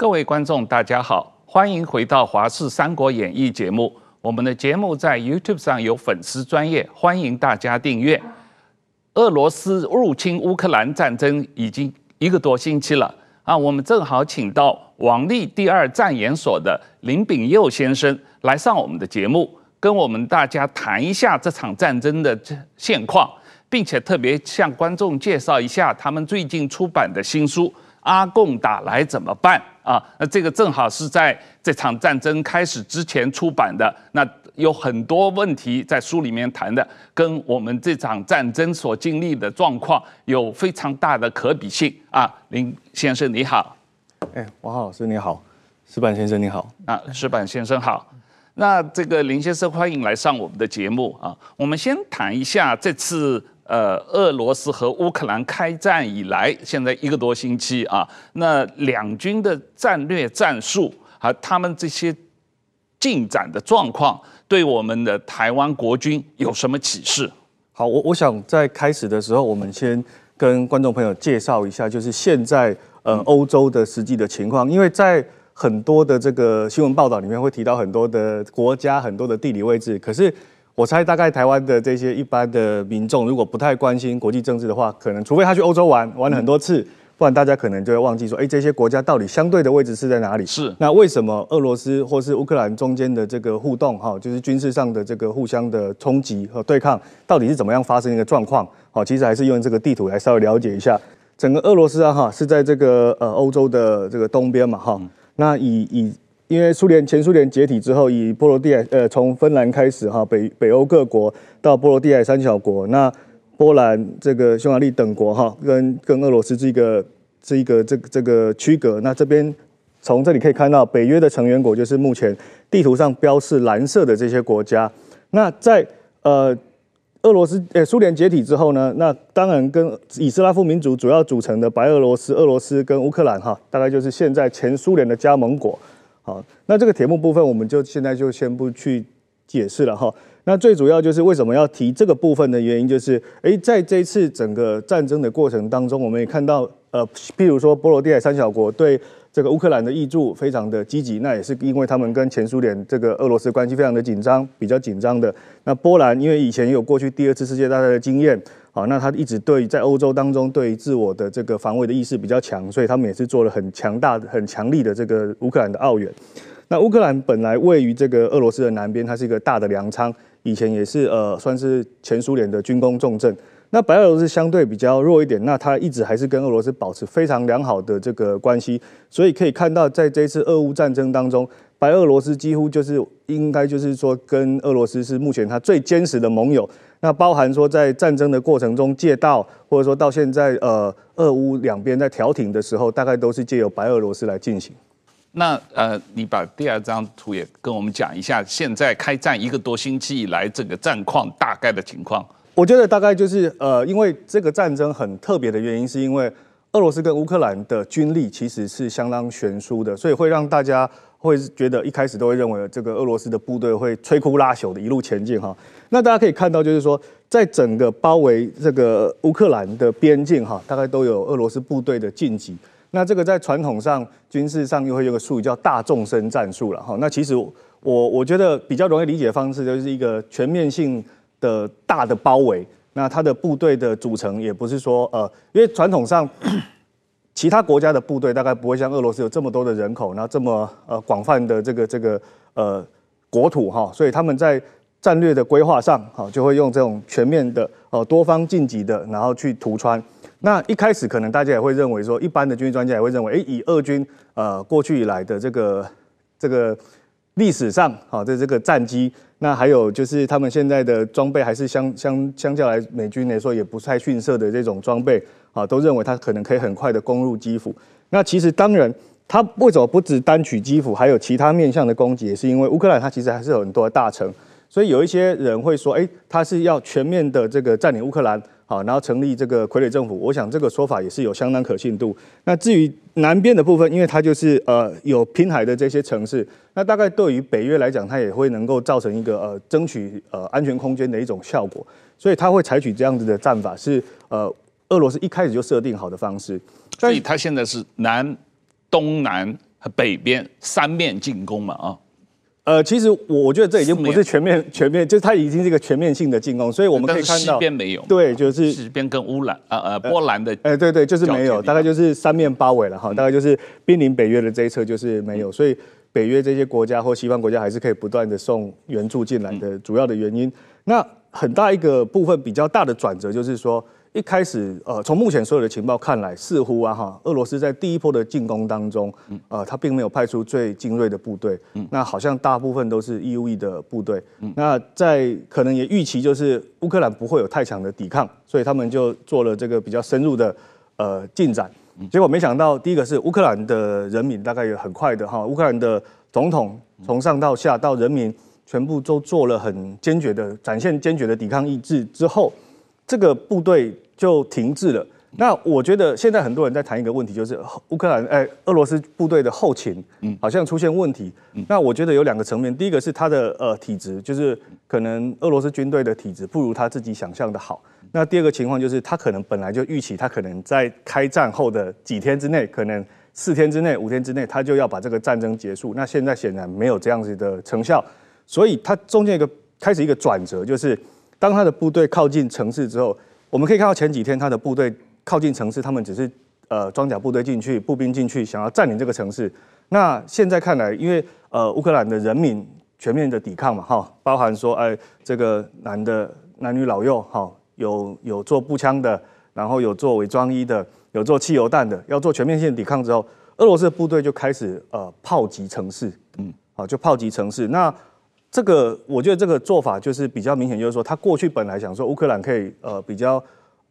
各位观众，大家好，欢迎回到《华视三国演义》节目。我们的节目在 YouTube 上有粉丝专业，欢迎大家订阅。俄罗斯入侵乌克兰战争已经一个多星期了啊，我们正好请到王立第二战研所的林炳佑先生来上我们的节目，跟我们大家谈一下这场战争的现况，并且特别向观众介绍一下他们最近出版的新书。阿共打来怎么办啊？那这个正好是在这场战争开始之前出版的，那有很多问题在书里面谈的，跟我们这场战争所经历的状况有非常大的可比性啊。林先生你好，哎，王浩老师你好，石板先生你好，啊，石板先生好。那这个林先生欢迎来上我们的节目啊。我们先谈一下这次。呃，俄罗斯和乌克兰开战以来，现在一个多星期啊，那两军的战略战术和他们这些进展的状况，对我们的台湾国军有什么启示？好，我我想在开始的时候，我们先跟观众朋友介绍一下，就是现在呃欧洲的实际的情况，因为在很多的这个新闻报道里面会提到很多的国家、很多的地理位置，可是。我猜大概台湾的这些一般的民众，如果不太关心国际政治的话，可能除非他去欧洲玩玩了很多次，不然大家可能就会忘记说，哎，这些国家到底相对的位置是在哪里？是。那为什么俄罗斯或是乌克兰中间的这个互动，哈，就是军事上的这个互相的冲击和对抗，到底是怎么样发生一个状况？好，其实还是用这个地图来稍微了解一下，整个俄罗斯啊，哈，是在这个呃欧洲的这个东边嘛，哈，那以以。因为苏联前苏联解体之后，以波罗的海呃从芬兰开始哈，北北欧各国到波罗的海三小国，那波兰这个匈牙利等国哈，跟跟俄罗斯这个这一个这个这个区隔。那这边从这里可以看到，北约的成员国就是目前地图上标示蓝色的这些国家。那在呃俄罗斯呃苏联解体之后呢，那当然跟以斯拉夫民族主要组成的白俄罗斯、俄罗斯跟乌克兰哈，大概就是现在前苏联的加盟国。好，那这个铁幕部分，我们就现在就先不去解释了哈。那最主要就是为什么要提这个部分的原因，就是诶，在这次整个战争的过程当中，我们也看到，呃，譬如说波罗的海三小国对这个乌克兰的挹注非常的积极，那也是因为他们跟前苏联这个俄罗斯关系非常的紧张，比较紧张的。那波兰因为以前有过去第二次世界大战的经验。好，那他一直对在欧洲当中对自我的这个防卫的意识比较强，所以他们也是做了很强大、很强力的这个乌克兰的奥援。那乌克兰本来位于这个俄罗斯的南边，它是一个大的粮仓，以前也是呃算是前苏联的军工重镇。那白俄罗斯相对比较弱一点，那它一直还是跟俄罗斯保持非常良好的这个关系，所以可以看到在这次俄乌战争当中，白俄罗斯几乎就是应该就是说跟俄罗斯是目前它最坚实的盟友。那包含说，在战争的过程中借道，或者说到现在，呃，俄乌两边在调停的时候，大概都是借由白俄罗斯来进行。那呃，你把第二张图也跟我们讲一下，现在开战一个多星期以来，这个战况大概的情况。我觉得大概就是呃，因为这个战争很特别的原因，是因为俄罗斯跟乌克兰的军力其实是相当悬殊的，所以会让大家会觉得一开始都会认为这个俄罗斯的部队会摧枯拉朽的一路前进哈。那大家可以看到，就是说，在整个包围这个乌克兰的边境，哈，大概都有俄罗斯部队的进击。那这个在传统上军事上又会有个术语叫大纵深战术了，哈。那其实我我觉得比较容易理解的方式，就是一个全面性的大的包围。那它的部队的组成也不是说，呃，因为传统上其他国家的部队大概不会像俄罗斯有这么多的人口，然后这么呃广泛的这个这个呃国土，哈，所以他们在战略的规划上，好，就会用这种全面的、呃多方晋级的，然后去突穿。那一开始可能大家也会认为说，一般的军事专家也会认为，诶，以俄军呃过去以来的这个这个历史上，好的这个战机，那还有就是他们现在的装备还是相相相较来美军来说也不太逊色的这种装备，啊，都认为他可能可以很快的攻入基辅。那其实当然，他为什么不只单取基辅，还有其他面向的攻击，也是因为乌克兰它其实还是有很多的大城。所以有一些人会说，哎，他是要全面的这个占领乌克兰，好，然后成立这个傀儡政府。我想这个说法也是有相当可信度。那至于南边的部分，因为它就是呃有滨海的这些城市，那大概对于北约来讲，它也会能够造成一个呃争取呃安全空间的一种效果。所以他会采取这样子的战法，是呃俄罗斯一开始就设定好的方式。所以它现在是南、东南和北边三面进攻嘛啊。呃，其实我我觉得这已经不是全面全面，就是它已经是一个全面性的进攻，所以我们可以看到西边没有，对，就是西边跟乌兰呃呃波兰的，哎对对，就是没有，大概就是三面包围了哈，大概就是濒临北约的这一侧就是没有，所以北约这些国家或西方国家还是可以不断的送援助进来的主要的原因。那很大一个部分比较大的转折就是说。一开始，呃，从目前所有的情报看来，似乎啊哈，俄罗斯在第一波的进攻当中，呃，他并没有派出最精锐的部队，那好像大部分都是 EUE 的部队，那在可能也预期就是乌克兰不会有太强的抵抗，所以他们就做了这个比较深入的呃进展，结果没想到，第一个是乌克兰的人民大概也很快的哈，乌克兰的总统从上到下到人民全部都做了很坚决的展现坚决的抵抗意志之后。这个部队就停滞了。那我觉得现在很多人在谈一个问题，就是乌克兰哎，俄罗斯部队的后勤，嗯，好像出现问题。那我觉得有两个层面，第一个是他的呃体质，就是可能俄罗斯军队的体质不如他自己想象的好。那第二个情况就是他可能本来就预期他可能在开战后的几天之内，可能四天之内、五天之内，他就要把这个战争结束。那现在显然没有这样子的成效，所以他中间一个开始一个转折就是。当他的部队靠近城市之后，我们可以看到前几天他的部队靠近城市，他们只是呃装甲部队进去，步兵进去，想要占领这个城市。那现在看来，因为呃乌克兰的人民全面的抵抗嘛，哈，包含说哎这个男的男女老幼，哈，有有做步枪的，然后有做伪装衣的，有做汽油弹的，要做全面性抵抗之后，俄罗斯的部队就开始呃炮击城市，嗯，好，就炮击城市。那这个我觉得这个做法就是比较明显，就是说他过去本来想说乌克兰可以呃比较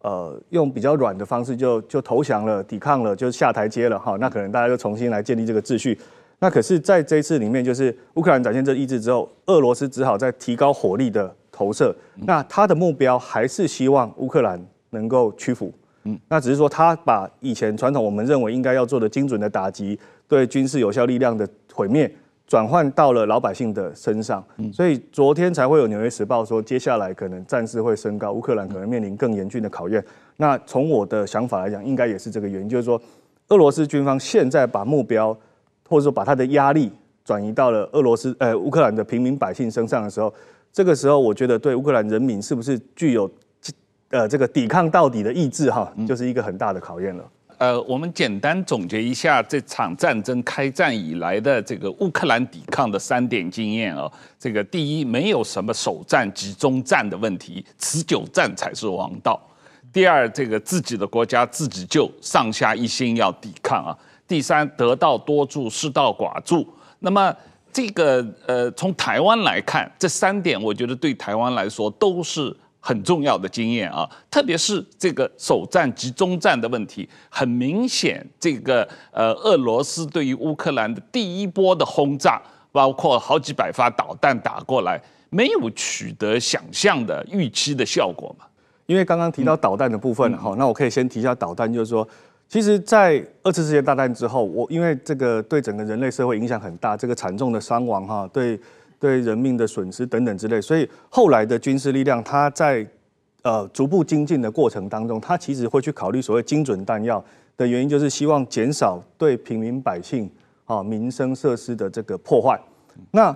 呃用比较软的方式就就投降了、抵抗了、就下台阶了哈，那可能大家就重新来建立这个秩序。那可是在这一次里面，就是乌克兰展现这意志之后，俄罗斯只好再提高火力的投射。那他的目标还是希望乌克兰能够屈服。嗯，那只是说他把以前传统我们认为应该要做的精准的打击、对军事有效力量的毁灭。转换到了老百姓的身上，所以昨天才会有《纽约时报》说，接下来可能战事会升高，乌克兰可能面临更严峻的考验。那从我的想法来讲，应该也是这个原因，就是说，俄罗斯军方现在把目标或者说把他的压力转移到了俄罗斯呃乌克兰的平民百姓身上的时候，这个时候我觉得对乌克兰人民是不是具有呃这个抵抗到底的意志哈，就是一个很大的考验了。呃，我们简单总结一下这场战争开战以来的这个乌克兰抵抗的三点经验啊。这个第一，没有什么首战集中战的问题，持久战才是王道。第二，这个自己的国家自己救，上下一心要抵抗啊。第三，得道多助，失道寡助。那么这个呃，从台湾来看，这三点我觉得对台湾来说都是。很重要的经验啊，特别是这个首战及中战的问题，很明显，这个呃，俄罗斯对于乌克兰的第一波的轰炸，包括好几百发导弹打过来，没有取得想象的预期的效果嘛。因为刚刚提到导弹的部分，好、嗯，那我可以先提一下导弹，就是说，其实，在二次世界大战之后，我因为这个对整个人类社会影响很大，这个惨重的伤亡哈，对。对人命的损失等等之类，所以后来的军事力量，它在呃逐步精进的过程当中，它其实会去考虑所谓精准弹药的原因，就是希望减少对平民百姓啊民生设施的这个破坏。那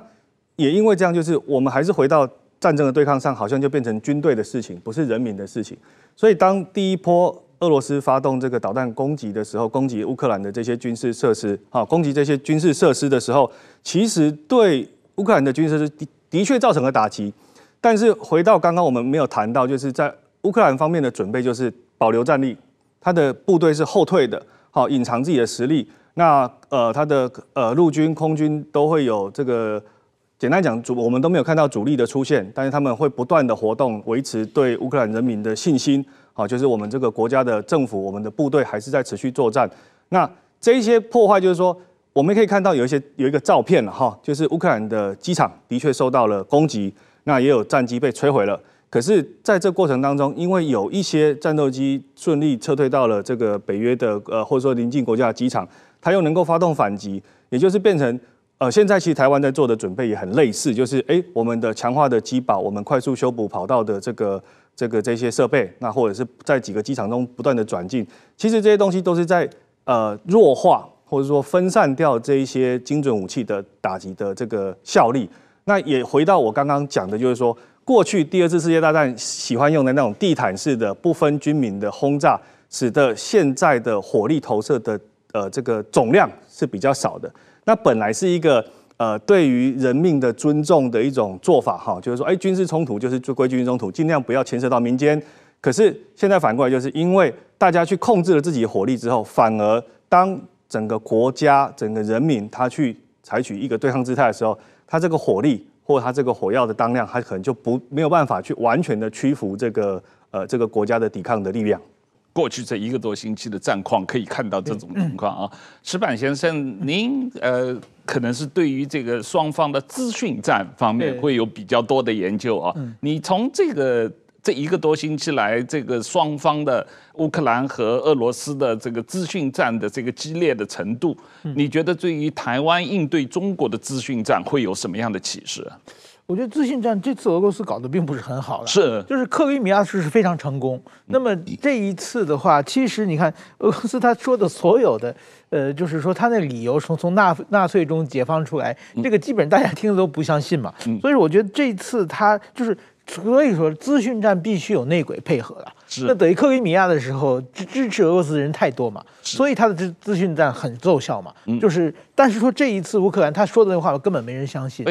也因为这样，就是我们还是回到战争的对抗上，好像就变成军队的事情，不是人民的事情。所以当第一波俄罗斯发动这个导弹攻击的时候，攻击乌克兰的这些军事设施，啊，攻击这些军事设施的时候，其实对。乌克兰的军事是的的确造成了打击，但是回到刚刚我们没有谈到，就是在乌克兰方面的准备就是保留战力，他的部队是后退的，好隐藏自己的实力。那呃他的呃陆军、空军都会有这个，简单讲主我们都没有看到主力的出现，但是他们会不断的活动，维持对乌克兰人民的信心。好，就是我们这个国家的政府，我们的部队还是在持续作战。那这一些破坏就是说。我们可以看到有一些有一个照片了哈，就是乌克兰的机场的确受到了攻击，那也有战机被摧毁了。可是在这过程当中，因为有一些战斗机顺利撤退到了这个北约的呃或者说邻近国家的机场，它又能够发动反击，也就是变成呃现在其实台湾在做的准备也很类似，就是诶我们的强化的机保，我们快速修补跑道的这个这个这些设备，那或者是在几个机场中不断的转进，其实这些东西都是在呃弱化。或者说分散掉这一些精准武器的打击的这个效力。那也回到我刚刚讲的，就是说过去第二次世界大战喜欢用的那种地毯式的不分军民的轰炸，使得现在的火力投射的呃这个总量是比较少的。那本来是一个呃对于人命的尊重的一种做法哈，就是说哎军事冲突就是就归军事冲突，尽量不要牵涉到民间。可是现在反过来，就是因为大家去控制了自己的火力之后，反而当整个国家、整个人民他去采取一个对抗姿态的时候，他这个火力或他这个火药的当量，他可能就不没有办法去完全的屈服这个呃这个国家的抵抗的力量。过去这一个多星期的战况可以看到这种情况啊。石板先生，您呃可能是对于这个双方的资讯战方面会有比较多的研究啊。你从这个。这一个多星期来，这个双方的乌克兰和俄罗斯的这个资讯战的这个激烈的程度，你觉得对于台湾应对中国的资讯战会有什么样的启示？我觉得资讯战这次俄罗斯搞得并不是很好了，是，就是克里米亚是是非常成功。那么这一次的话，其实你看俄罗斯他说的所有的，呃，就是说他那理由从从纳纳粹中解放出来，这个基本大家听的都不相信嘛。所以我觉得这一次他就是。所以说，资讯战必须有内鬼配合了。是，那等于克里米亚的时候，支支持俄罗斯的人太多嘛，所以他的资资讯战很奏效嘛。就是，但是说这一次乌克兰他说的那话根本没人相信。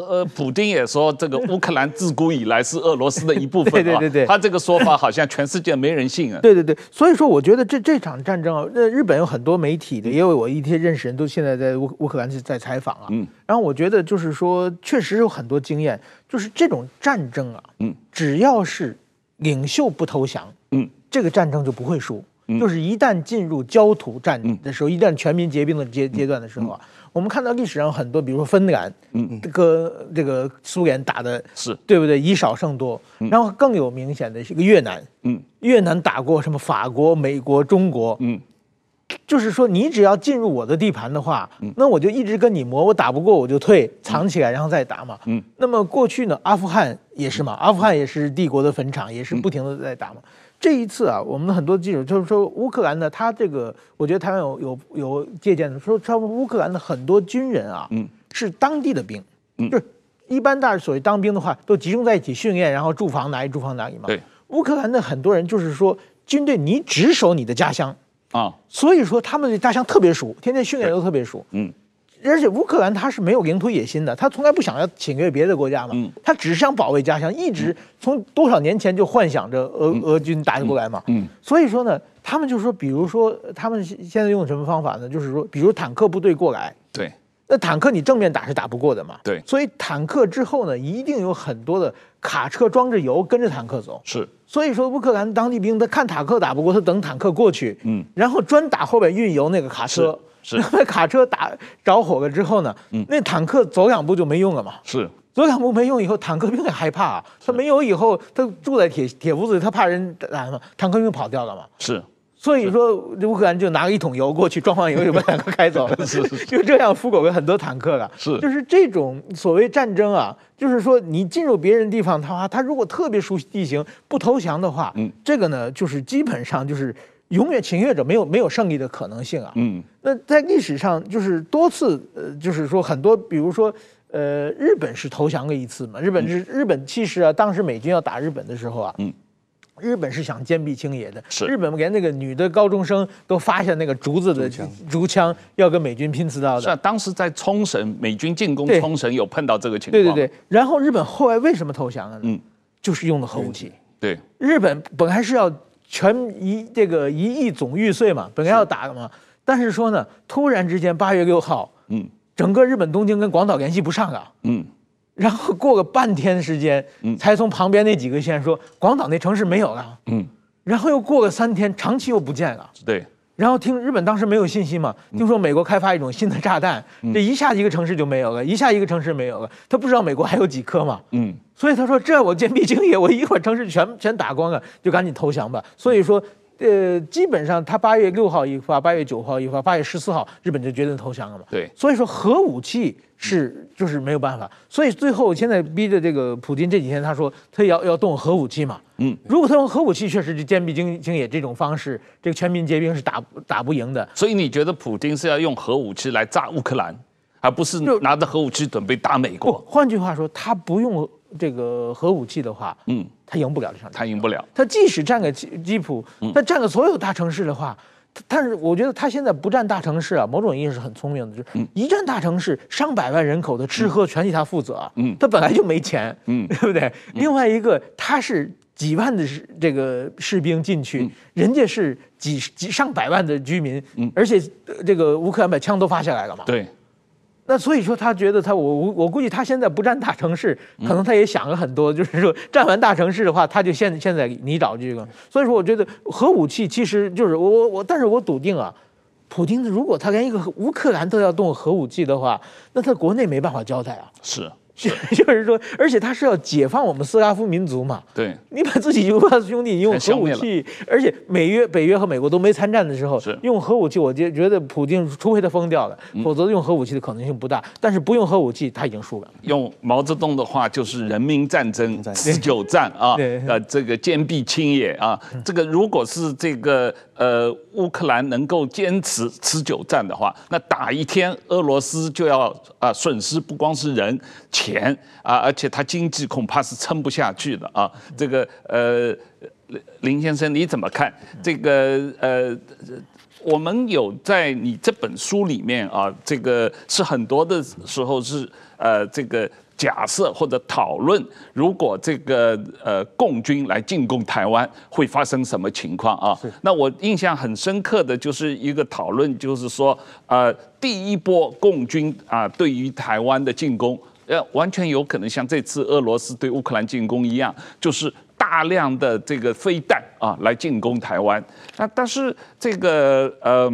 呃呃，普丁也说这个乌克兰自古以来是俄罗斯的一部分。对对对对，他这个说法好像全世界没人信啊。对对对，所以说我觉得这这场战争啊，那日本有很多媒体的，也有我一些认识人都现在在乌乌克兰是在采访啊。嗯。然后我觉得就是说，确实有很多经验，就是这种战争啊，嗯，只要是领袖不投降，嗯，这个战争就不会输。嗯。就是一旦进入焦土战的时候，一旦全民结兵的阶阶段的时候啊。我们看到历史上很多，比如说芬兰，嗯，这个这个苏联打的是。对不对？以少胜多，然后更有明显的是个越南，嗯，越南打过什么法国、美国、中国，嗯，就是说你只要进入我的地盘的话，那我就一直跟你磨，我打不过我就退，藏起来然后再打嘛，嗯，那么过去呢，阿富汗也是嘛，阿富汗也是帝国的坟场，也是不停的在打嘛。这一次啊，我们的很多记者就是说，乌克兰呢，他这个，我觉得台湾有有有借鉴的，说他们乌克兰的很多军人啊，嗯，是当地的兵，嗯，就是一般大所谓当兵的话，都集中在一起训练，然后驻防哪里驻防哪里嘛。对，乌克兰的很多人就是说，军队你只守你的家乡。啊，所以说他们的家乡特别熟，天天训练都特别熟，嗯。而且乌克兰他是没有领土野心的，他从来不想要侵略别的国家嘛，嗯、他只是想保卫家乡，一直从多少年前就幻想着俄、嗯、俄军打过来嘛，嗯嗯、所以说呢，他们就说，比如说他们现在用什么方法呢？就是说，比如坦克部队过来，对，那坦克你正面打是打不过的嘛，对，所以坦克之后呢，一定有很多的卡车装着油跟着坦克走，是，所以说乌克兰当地兵他看坦克打不过，他等坦克过去，嗯，然后专打后边运油那个卡车。是 那卡车打着火了之后呢，嗯，那坦克走两步就没用了嘛。是走两步没用以后，坦克兵也害怕啊。他没有以后，他住在铁铁屋子里，他怕人打嘛。坦克兵跑掉了嘛。是，所以说乌克兰就拿了一桶油过去，装完油就把坦克开走了。是，就这样俘虏了很多坦克了。是，就是这种所谓战争啊，就是说你进入别人地方的话，他如果特别熟悉地形，不投降的话，嗯，这个呢，就是基本上就是。永远侵略者没有没有胜利的可能性啊！嗯，那在历史上就是多次，呃，就是说很多，比如说，呃，日本是投降过一次嘛？日本是日本其实啊，当时美军要打日本的时候啊，嗯，日本是想坚壁清野的，是日本连那个女的高中生都发下那个竹子的竹枪，要跟美军拼刺刀的。是啊，当时在冲绳，美军进攻冲绳有碰到这个情况。对对对，然后日本后来为什么投降了呢？嗯，就是用的核武器。对，日本本来是要。全一这个一亿总玉碎嘛，本来要打的嘛，但是说呢，突然之间八月六号，嗯，整个日本东京跟广岛联系不上了，嗯，然后过了半天时间，嗯，才从旁边那几个县说广岛那城市没有了，嗯，然后又过了三天，长崎又不见了，对。然后听日本当时没有信息嘛，听说美国开发一种新的炸弹，这一下一个城市就没有了，一下一个城市没有了，他不知道美国还有几颗嘛，嗯，所以他说这我坚壁清野，我一会儿城市全全打光了，就赶紧投降吧。所以说，呃，基本上他八月六号一发，八月九号一发，八月十四号日本就决定投降了嘛。对，所以说核武器是就是没有办法，所以最后现在逼着这个普京这几天他说他要要动核武器嘛。嗯，如果他用核武器，确实就坚壁清清野这种方式，这个全民皆兵是打打不赢的。所以你觉得普京是要用核武器来炸乌克兰，而不是拿着核武器准备打美国？换句话说，他不用这个核武器的话，嗯，他赢不了这场。他赢不了。他即使占个基基辅，他占个所有大城市的话。但是我觉得他现在不占大城市啊，某种意义是很聪明的，就是一占大城市，上百万人口的吃喝全替他负责，嗯，他本来就没钱，嗯，对不对？另外一个，他是几万的士这个士兵进去，人家是几几上百万的居民，嗯，而且这个乌克兰把枪都发下来了嘛，对。那所以说，他觉得他我我我估计他现在不占大城市，可能他也想了很多，就是说占完大城市的话，他就现现在你找这个。所以说，我觉得核武器其实就是我我我，但是我笃定啊，普京如果他连一个乌克兰都要动核武器的话，那他国内没办法交代啊。是。就 就是说，而且他是要解放我们斯拉夫民族嘛？对，你把自己 犹太兄弟用核武器，而且美约、北约和美国都没参战的时候，用核武器，我觉觉得普京除非他疯掉了，否则用核武器的可能性不大。但是不用核武器，他已经输了。用毛泽东的话就是人民战争、持久战 啊，呃，这个坚壁清野啊，这个如果是这个呃乌克兰能够坚持持久战的话，那打一天俄罗斯就要啊损失不光是人。钱啊，而且他经济恐怕是撑不下去的啊。这个呃，林先生你怎么看？这个呃，我们有在你这本书里面啊，这个是很多的时候是呃这个。假设或者讨论，如果这个呃共军来进攻台湾，会发生什么情况啊？那我印象很深刻的就是一个讨论，就是说，呃，第一波共军啊，对于台湾的进攻，呃，完全有可能像这次俄罗斯对乌克兰进攻一样，就是大量的这个飞弹啊来进攻台湾。那但是这个呃。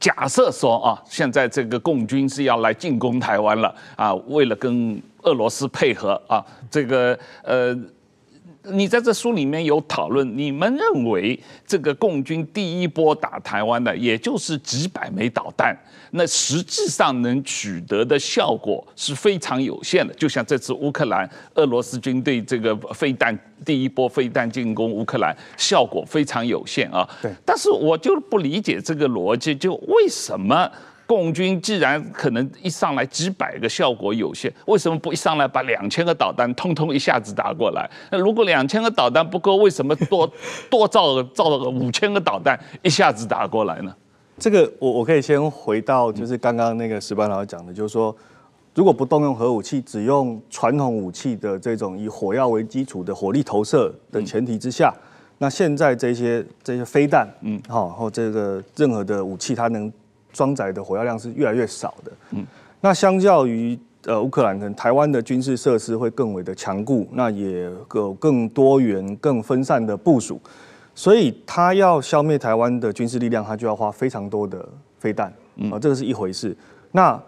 假设说啊，现在这个共军是要来进攻台湾了啊，为了跟俄罗斯配合啊，这个呃。你在这书里面有讨论，你们认为这个共军第一波打台湾的，也就是几百枚导弹，那实际上能取得的效果是非常有限的。就像这次乌克兰俄罗斯军队这个飞弹第一波飞弹进攻乌克兰，效果非常有限啊。对。但是我就不理解这个逻辑，就为什么？共军既然可能一上来几百个效果有限，为什么不一上来把两千个导弹通通一下子打过来？那如果两千个导弹不够，为什么多多造造了个五千个导弹一下子打过来呢？这个我我可以先回到就是刚刚那个石班老师讲的，就是说如果不动用核武器，只用传统武器的这种以火药为基础的火力投射的前提之下，那现在这些这些飞弹，嗯，好，或这个任何的武器，它能。装载的火药量是越来越少的。嗯，那相较于呃乌克兰，可能台湾的军事设施会更为的强固，那也有更多元、更分散的部署，所以他要消灭台湾的军事力量，他就要花非常多的飞弹。嗯，啊，这个是一回事。那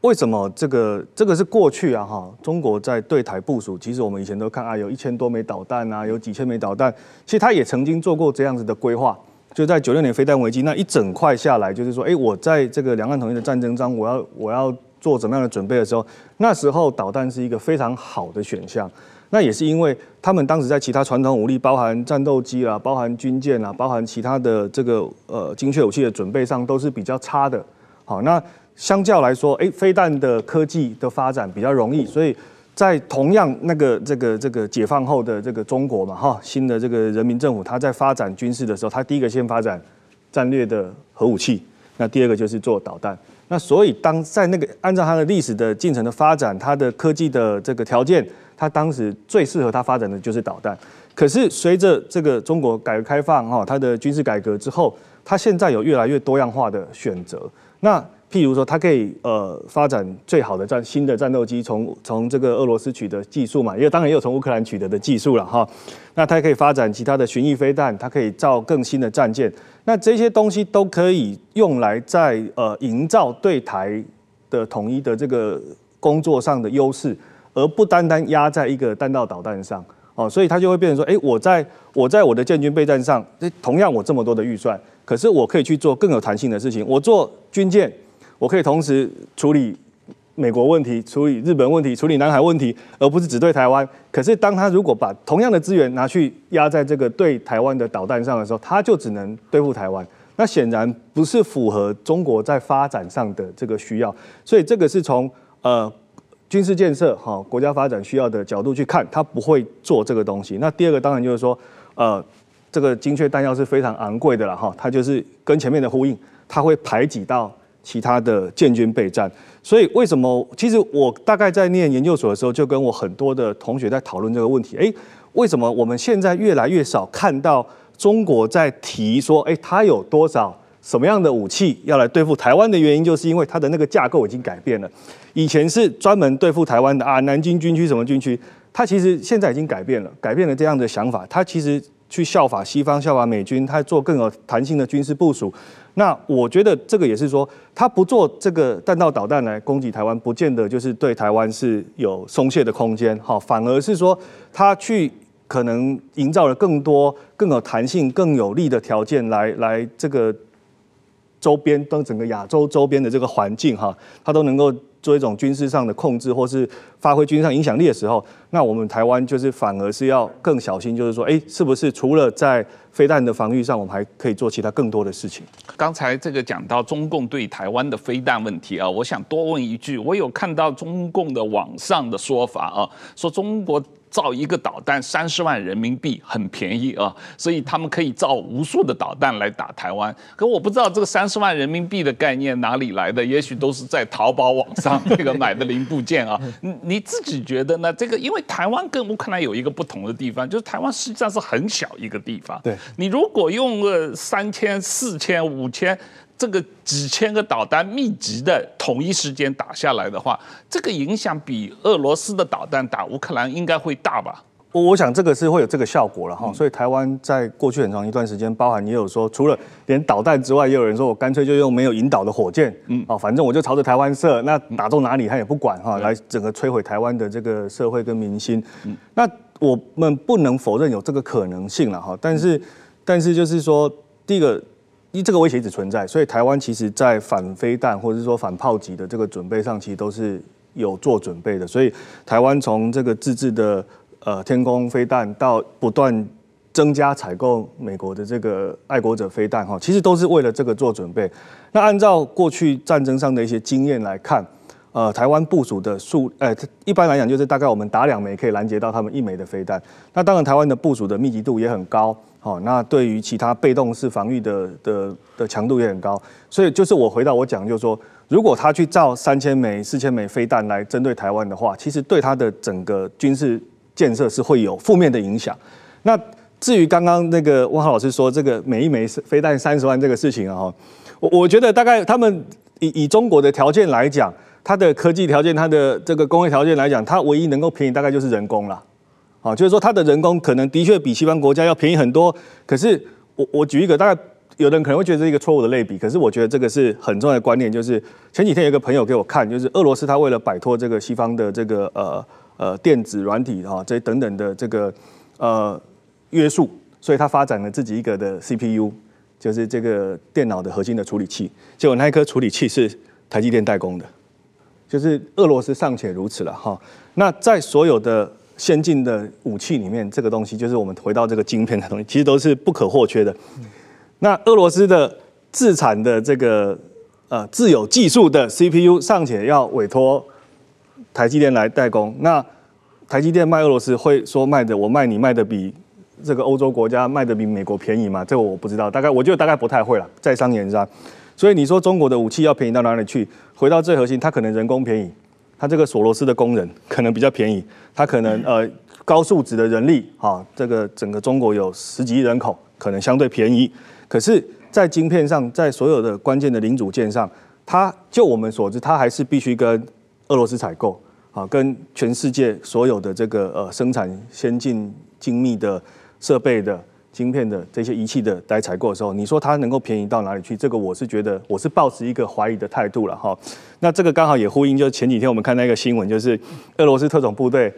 为什么这个这个是过去啊？哈，中国在对台部署，其实我们以前都看啊，有一千多枚导弹啊，有几千枚导弹，其实他也曾经做过这样子的规划。就在九六年飞弹危机那一整块下来，就是说，哎，我在这个两岸统一的战争中，我要我要做怎么样的准备的时候，那时候导弹是一个非常好的选项。那也是因为他们当时在其他传统武力，包含战斗机啊，包含军舰啊，包含其他的这个呃精确武器的准备上都是比较差的。好，那相较来说，哎，飞弹的科技的发展比较容易，所以。在同样那个这个这个解放后的这个中国嘛，哈，新的这个人民政府，他在发展军事的时候，他第一个先发展战略的核武器，那第二个就是做导弹。那所以当在那个按照他的历史的进程的发展，他的科技的这个条件，他当时最适合他发展的就是导弹。可是随着这个中国改革开放哈，他的军事改革之后，他现在有越来越多样化的选择。那譬如说，它可以呃发展最好的战新的战斗机，从从这个俄罗斯取得技术嘛，因为当然也有从乌克兰取得的技术了哈。那它可以发展其他的巡弋飞弹，它可以造更新的战舰。那这些东西都可以用来在呃营造对台的统一的这个工作上的优势，而不单单压在一个弹道导弹上哦。所以它就会变成说，哎，我在我在我的建军备战上，同样我这么多的预算，可是我可以去做更有弹性的事情，我做军舰。我可以同时处理美国问题、处理日本问题、处理南海问题，而不是只对台湾。可是，当他如果把同样的资源拿去压在这个对台湾的导弹上的时候，他就只能对付台湾。那显然不是符合中国在发展上的这个需要。所以，这个是从呃军事建设、哈国家发展需要的角度去看，他不会做这个东西。那第二个当然就是说，呃，这个精确弹药是非常昂贵的了哈，它就是跟前面的呼应，它会排挤到其他的建军备战。所以为什么？其实我大概在念研究所的时候，就跟我很多的同学在讨论这个问题。诶，为什么我们现在越来越少看到中国在提说，诶，他有多少什么样的武器要来对付台湾的原因，就是因为它的那个架构已经改变了。以前是专门对付台湾的啊，南京军区什么军区，它其实现在已经改变了，改变了这样的想法。它其实去效法西方，效法美军，它做更有弹性的军事部署。那我觉得这个也是说，他不做这个弹道导弹来攻击台湾，不见得就是对台湾是有松懈的空间，好，反而是说他去可能营造了更多更有弹性、更有利的条件来来这个周边跟整个亚洲周边的这个环境哈，它都能够。做一种军事上的控制，或是发挥军事上影响力的时候，那我们台湾就是反而是要更小心，就是说，哎，是不是除了在飞弹的防御上，我们还可以做其他更多的事情？刚才这个讲到中共对台湾的飞弹问题啊，我想多问一句，我有看到中共的网上的说法啊，说中国。造一个导弹三十万人民币很便宜啊，所以他们可以造无数的导弹来打台湾。可我不知道这个三十万人民币的概念哪里来的，也许都是在淘宝网上 那个买的零部件啊。你你自己觉得呢？这个因为台湾跟乌克兰有一个不同的地方，就是台湾实际上是很小一个地方。对，你如果用个三千、四千、五千。这个几千个导弹密集的同一时间打下来的话，这个影响比俄罗斯的导弹打乌克兰应该会大吧？我我想这个是会有这个效果了哈。所以台湾在过去很长一段时间，包含也有说，除了连导弹之外，也有人说我干脆就用没有引导的火箭，嗯，哦，反正我就朝着台湾射，那打中哪里他也不管哈，来整个摧毁台湾的这个社会跟民心。嗯，那我们不能否认有这个可能性了哈。但是，但是就是说，第一个。因为这个威胁一直存在，所以台湾其实在反飞弹或者是说反炮击的这个准备上，其实都是有做准备的。所以台湾从这个自制的呃天空飞弹到不断增加采购美国的这个爱国者飞弹哈，其实都是为了这个做准备。那按照过去战争上的一些经验来看，呃，台湾部署的数，呃，一般来讲就是大概我们打两枚可以拦截到他们一枚的飞弹。那当然，台湾的部署的密集度也很高。好，那对于其他被动式防御的的的强度也很高，所以就是我回到我讲，就是说，如果他去造三千枚、四千枚飞弹来针对台湾的话，其实对他的整个军事建设是会有负面的影响。那至于刚刚那个汪浩老师说这个每一枚飞弹三十万这个事情啊，我我觉得大概他们以以中国的条件来讲，它的科技条件、它的这个工业条件来讲，它唯一能够便宜大概就是人工了。啊，就是说，它的人工可能的确比西方国家要便宜很多。可是我我举一个，大概有的人可能会觉得是一个错误的类比，可是我觉得这个是很重要的观念。就是前几天有一个朋友给我看，就是俄罗斯他为了摆脱这个西方的这个呃呃电子软体啊这等等的这个呃约束，所以他发展了自己一个的 CPU，就是这个电脑的核心的处理器。结果那一颗处理器是台积电代工的，就是俄罗斯尚且如此了哈。那在所有的先进的武器里面，这个东西就是我们回到这个晶片的东西，其实都是不可或缺的。那俄罗斯的自产的这个呃自有技术的 CPU 尚且要委托台积电来代工，那台积电卖俄罗斯会说卖的我卖你卖的比这个欧洲国家卖的比美国便宜吗？这个我不知道，大概我觉得大概不太会了，在商言商。所以你说中国的武器要便宜到哪里去？回到最核心，它可能人工便宜。它这个索罗斯的工人可能比较便宜，它可能呃高素质的人力，啊，这个整个中国有十几亿人口，可能相对便宜。可是，在晶片上，在所有的关键的零组件上，它就我们所知，它还是必须跟俄罗斯采购，啊，跟全世界所有的这个呃生产先进精密的设备的。晶片的这些仪器的待采购的时候，你说它能够便宜到哪里去？这个我是觉得我是抱持一个怀疑的态度了哈。那这个刚好也呼应，就是前几天我们看那个新闻，就是俄罗斯特种部队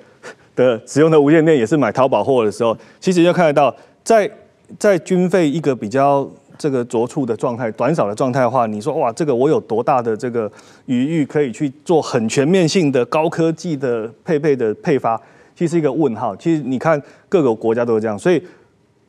的使用的无线电也是买淘宝货的时候，其实就看得到，在在军费一个比较这个着促的状态、短少的状态的话，你说哇，这个我有多大的这个余裕可以去做很全面性的高科技的配备的配发？其实是一个问号。其实你看各个国家都是这样，所以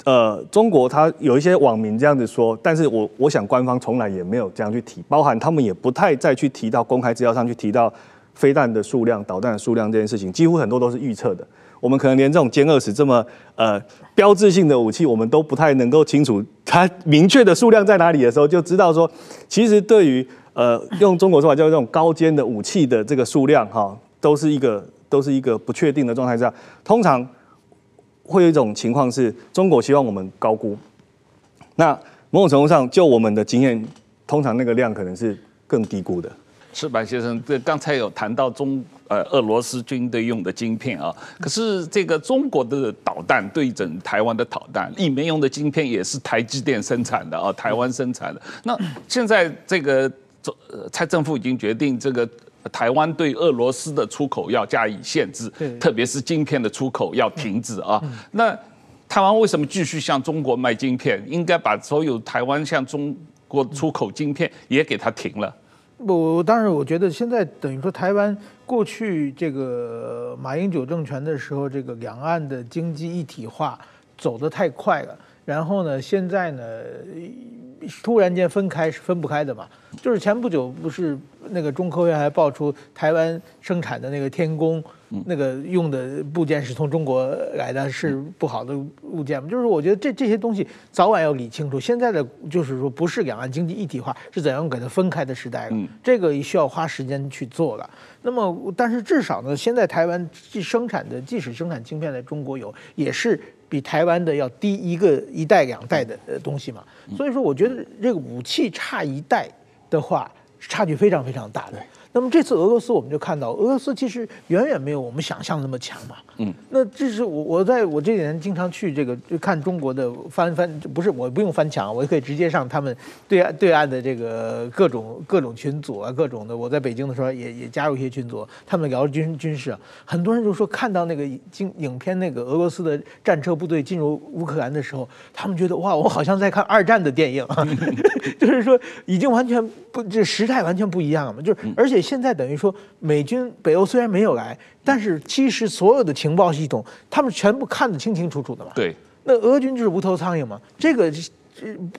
呃，中国它有一些网民这样子说，但是我我想官方从来也没有这样去提，包含他们也不太再去提到公开资料上去提到飞弹的数量、导弹的数量这件事情，几乎很多都是预测的。我们可能连这种歼二十这么呃标志性的武器，我们都不太能够清楚它明确的数量在哪里的时候，就知道说，其实对于呃用中国说法叫这种高尖的武器的这个数量哈，都是一个都是一个不确定的状态下，通常会有一种情况是中国希望我们高估，那某种程度上就我们的经验，通常那个量可能是更低估的。矢板先生，这刚才有谈到中呃俄罗斯军队用的晶片啊，可是这个中国的导弹对准台湾的导弹里面用的晶片也是台积电生产的啊，台湾生产的。那现在这个蔡政府已经决定，这个台湾对俄罗斯的出口要加以限制，特别是晶片的出口要停止啊。那台湾为什么继续向中国卖晶片？应该把所有台湾向中国出口晶片也给它停了。我当然，我觉得现在等于说台湾过去这个马英九政权的时候，这个两岸的经济一体化走得太快了。然后呢，现在呢，突然间分开是分不开的嘛。就是前不久不是那个中科院还爆出台湾生产的那个天宫。那个用的部件是从中国来的，是不好的物件嘛？就是我觉得这这些东西早晚要理清楚。现在的就是说，不是两岸经济一体化，是怎样给它分开的时代了。这个需要花时间去做了。那么，但是至少呢，现在台湾既生产的，即使生产晶片在中国有，也是比台湾的要低一个一代两代的东西嘛。所以说，我觉得这个武器差一代的话，差距非常非常大的。那么这次俄罗斯我们就看到，俄罗斯其实远远没有我们想象的那么强嘛。嗯，那这是我我在我这几年经常去这个就看中国的翻翻，不是我不用翻墙，我就可以直接上他们对岸对岸的这个各种各种群组啊，各种的。我在北京的时候也也加入一些群组，他们聊军军事啊，很多人就说看到那个经影片那个俄罗斯的战车部队进入乌克兰的时候，他们觉得哇，我好像在看二战的电影啊，就是说已经完全不这时态完全不一样了嘛，就是而且。现在等于说，美军北欧虽然没有来，但是其实所有的情报系统，他们全部看得清清楚楚的嘛。对，那俄军就是无头苍蝇嘛。这个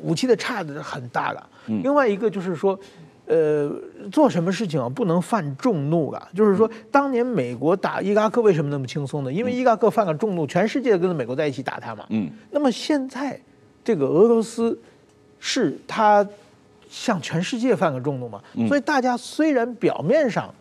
武器的差的很大了。另外一个就是说，呃，做什么事情啊，不能犯众怒了。就是说，当年美国打伊拉克为什么那么轻松呢？因为伊拉克犯了众怒，全世界跟着美国在一起打他嘛。嗯。那么现在这个俄罗斯是他。向全世界犯个众怒嘛，所以大家虽然表面上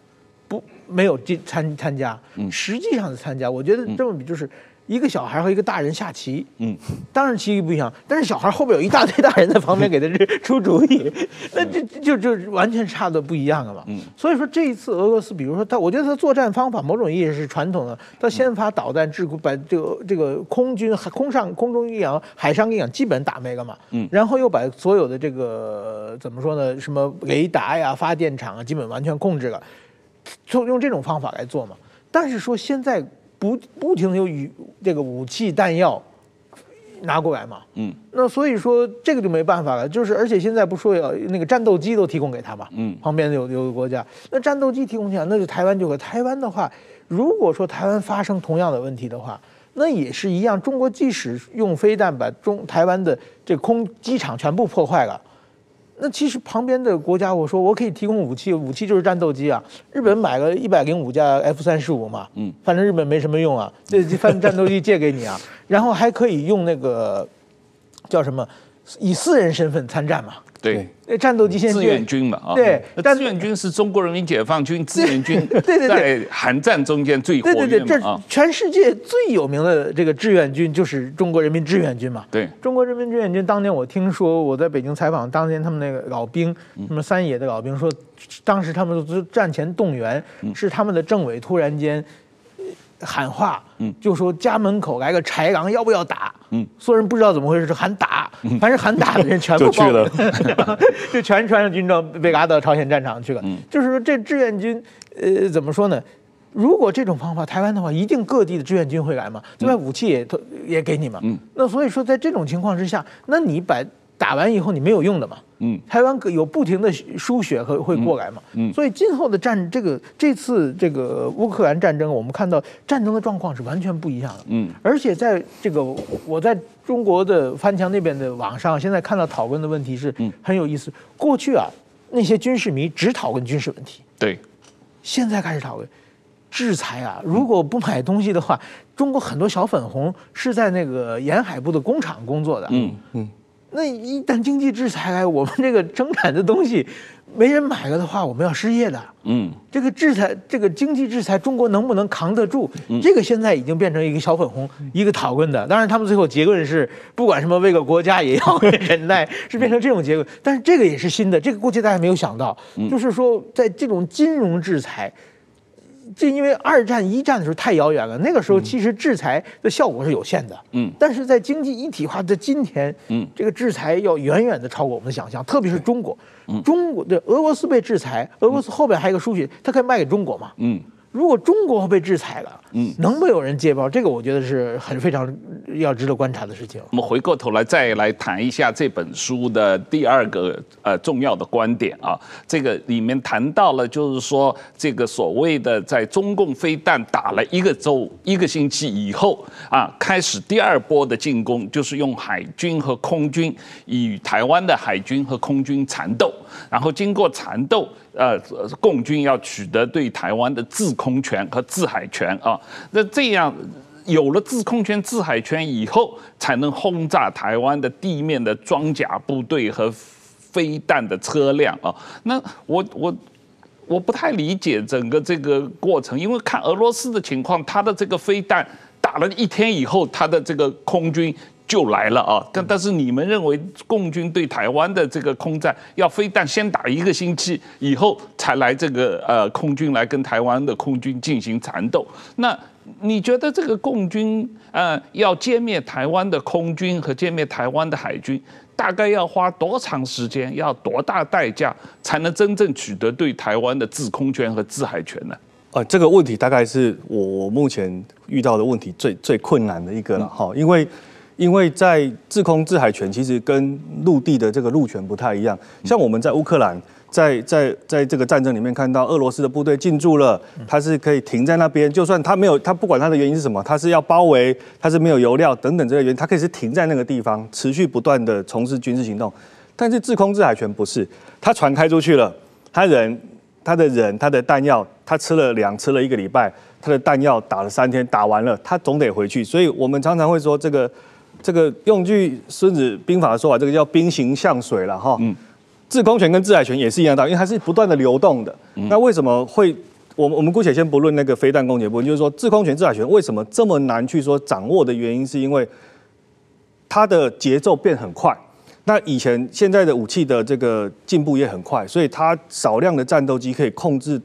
不没有进参参加，实际上的参加。我觉得这么比就是。一个小孩和一个大人下棋，嗯，当然棋艺不一样，但是小孩后边有一大堆大人在旁边给他出主意，那就就就完全差的不一样了嘛。嗯，所以说这一次俄罗斯，比如说他，我觉得他作战方法某种意义是传统的，他先发导弹制把这个这个空军、空上、空中力量、海上力量基本打没了嘛。嗯，然后又把所有的这个怎么说呢？什么雷达呀、发电厂啊，基本完全控制了，就用这种方法来做嘛。但是说现在。不不停的有武这个武器弹药拿过来嘛，嗯，那所以说这个就没办法了，就是而且现在不说要那个战斗机都提供给他嘛，嗯，旁边有有个国家，那战斗机提供起来，那就台湾就和台湾的话，如果说台湾发生同样的问题的话，那也是一样，中国即使用飞弹把中台湾的这空机场全部破坏了。那其实旁边的国家，我说我可以提供武器，武器就是战斗机啊。日本买个一百零五架 F 三十五嘛，嗯，反正日本没什么用啊，这反正战斗机借给你啊，然后还可以用那个叫什么，以私人身份参战嘛。对，那战斗机现在志愿军嘛，啊，对，志愿军是中国人民解放军 志愿军，对对对，在韩战中间最活跃嘛，对对对，这全世界最有名的这个志愿军就是中国人民志愿军嘛。对，中国人民志愿军当年我听说我在北京采访，当年他们那个老兵，什么三野的老兵说，当时他们都战前动员，是他们的政委突然间。喊话，嗯，就说家门口来个豺狼，要不要打？嗯，所有人不知道怎么回事，是喊打，凡是喊打的人全部 去了，就全穿上军装被拉到朝鲜战场去了。嗯，就是说这志愿军，呃，怎么说呢？如果这种方法，台湾的话，一定各地的志愿军会来嘛，另外武器也都也给你嘛。嗯，那所以说在这种情况之下，那你把打完以后你没有用的嘛。嗯，台湾有不停的输血和会过来嘛。嗯，所以今后的战这个这次这个乌克兰战争，我们看到战争的状况是完全不一样的。嗯，而且在这个我在中国的翻墙那边的网上，现在看到讨论的问题是很有意思。过去啊，那些军事迷只讨论军事问题。对，现在开始讨论。制裁啊！如果不买东西的话，中国很多小粉红是在那个沿海部的工厂工作的。嗯嗯，那一旦经济制裁来，我们这个生产的东西没人买了的话，我们要失业的。嗯，这个制裁，这个经济制裁，中国能不能扛得住？这个现在已经变成一个小粉红一个讨论的。当然，他们最后结论是，不管什么为个国家也要 忍耐，是变成这种结论。但是这个也是新的，这个估计大家没有想到，就是说在这种金融制裁。这因为二战、一战的时候太遥远了，那个时候其实制裁的效果是有限的。嗯，但是在经济一体化的今天，嗯，这个制裁要远远的超过我们的想象，特别是中国。嗯，中国的俄罗斯被制裁，俄罗斯后边还有一个输血，它可以卖给中国嘛？嗯。如果中国被制裁了，嗯，能不能有人接包？这个我觉得是很非常要值得观察的事情。我们回过头来再来谈一下这本书的第二个呃重要的观点啊，这个里面谈到了就是说这个所谓的在中共飞弹打了一个周一个星期以后啊，开始第二波的进攻，就是用海军和空军与台湾的海军和空军缠斗，然后经过缠斗。呃，共军要取得对台湾的制空权和制海权啊，那这样有了制空权、制海权以后，才能轰炸台湾的地面的装甲部队和飞弹的车辆啊。那我我我不太理解整个这个过程，因为看俄罗斯的情况，他的这个飞弹打了一天以后，他的这个空军。就来了啊！但但是你们认为共军对台湾的这个空战要非但先打一个星期以后才来这个呃空军来跟台湾的空军进行缠斗？那你觉得这个共军呃要歼灭台湾的空军和歼灭台湾的海军，大概要花多长时间，要多大代价才能真正取得对台湾的制空权和制海权呢？呃，这个问题大概是我目前遇到的问题最最困难的一个了哈，因为。因为在制空制海权其实跟陆地的这个陆权不太一样，像我们在乌克兰，在在在这个战争里面看到俄罗斯的部队进驻了，它是可以停在那边，就算它没有，它不管它的原因是什么，它是要包围，它是没有油料等等这些原因，它可以是停在那个地方，持续不断的从事军事行动。但是制空制海权不是，他船开出去了，他人他的人他的弹药，他吃了粮吃了一个礼拜，他的弹药打了三天，打完了，他总得回去，所以我们常常会说这个。这个用句《孙子兵法》的说法，这个叫兵行象水了哈。嗯。制空权跟制海权也是一样的，因为它是不断的流动的。嗯。那为什么会？我们我们姑且先不论那个飞弹攻击部分，就是说制空权、制海权为什么这么难去说掌握的原因，是因为它的节奏变很快。那以前现在的武器的这个进步也很快，所以它少量的战斗机可以控制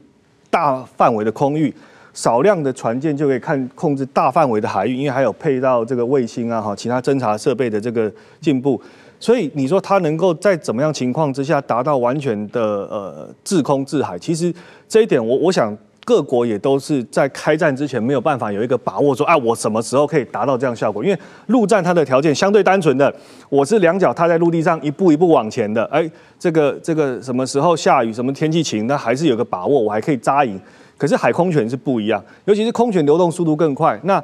大范围的空域。少量的船舰就可以看控制大范围的海域，因为还有配到这个卫星啊，哈，其他侦察设备的这个进步，所以你说它能够在怎么样情况之下达到完全的呃制空制海？其实这一点我我想各国也都是在开战之前没有办法有一个把握说，啊，我什么时候可以达到这样效果？因为陆战它的条件相对单纯的，我是两脚踏在陆地上一步一步往前的，哎，这个这个什么时候下雨，什么天气晴，那还是有个把握，我还可以扎营。可是海空权是不一样，尤其是空权流动速度更快。那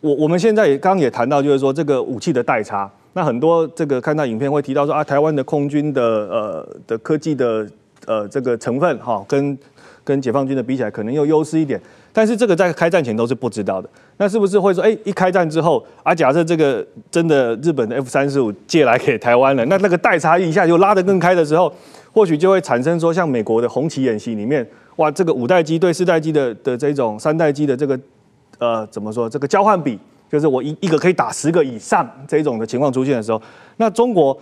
我我们现在也刚刚也谈到，就是说这个武器的代差。那很多这个看到影片会提到说啊，台湾的空军的呃的科技的呃这个成分哈，跟跟解放军的比起来，可能又优势一点。但是这个在开战前都是不知道的。那是不是会说，哎，一开战之后啊，假设这个真的日本的 F 三十五借来给台湾了，那那个代差一下就拉得更开的时候，或许就会产生说，像美国的红旗演习里面。哇，这个五代机对四代机的的这种三代机的这个，呃，怎么说？这个交换比，就是我一一个可以打十个以上这种的情况出现的时候，那中国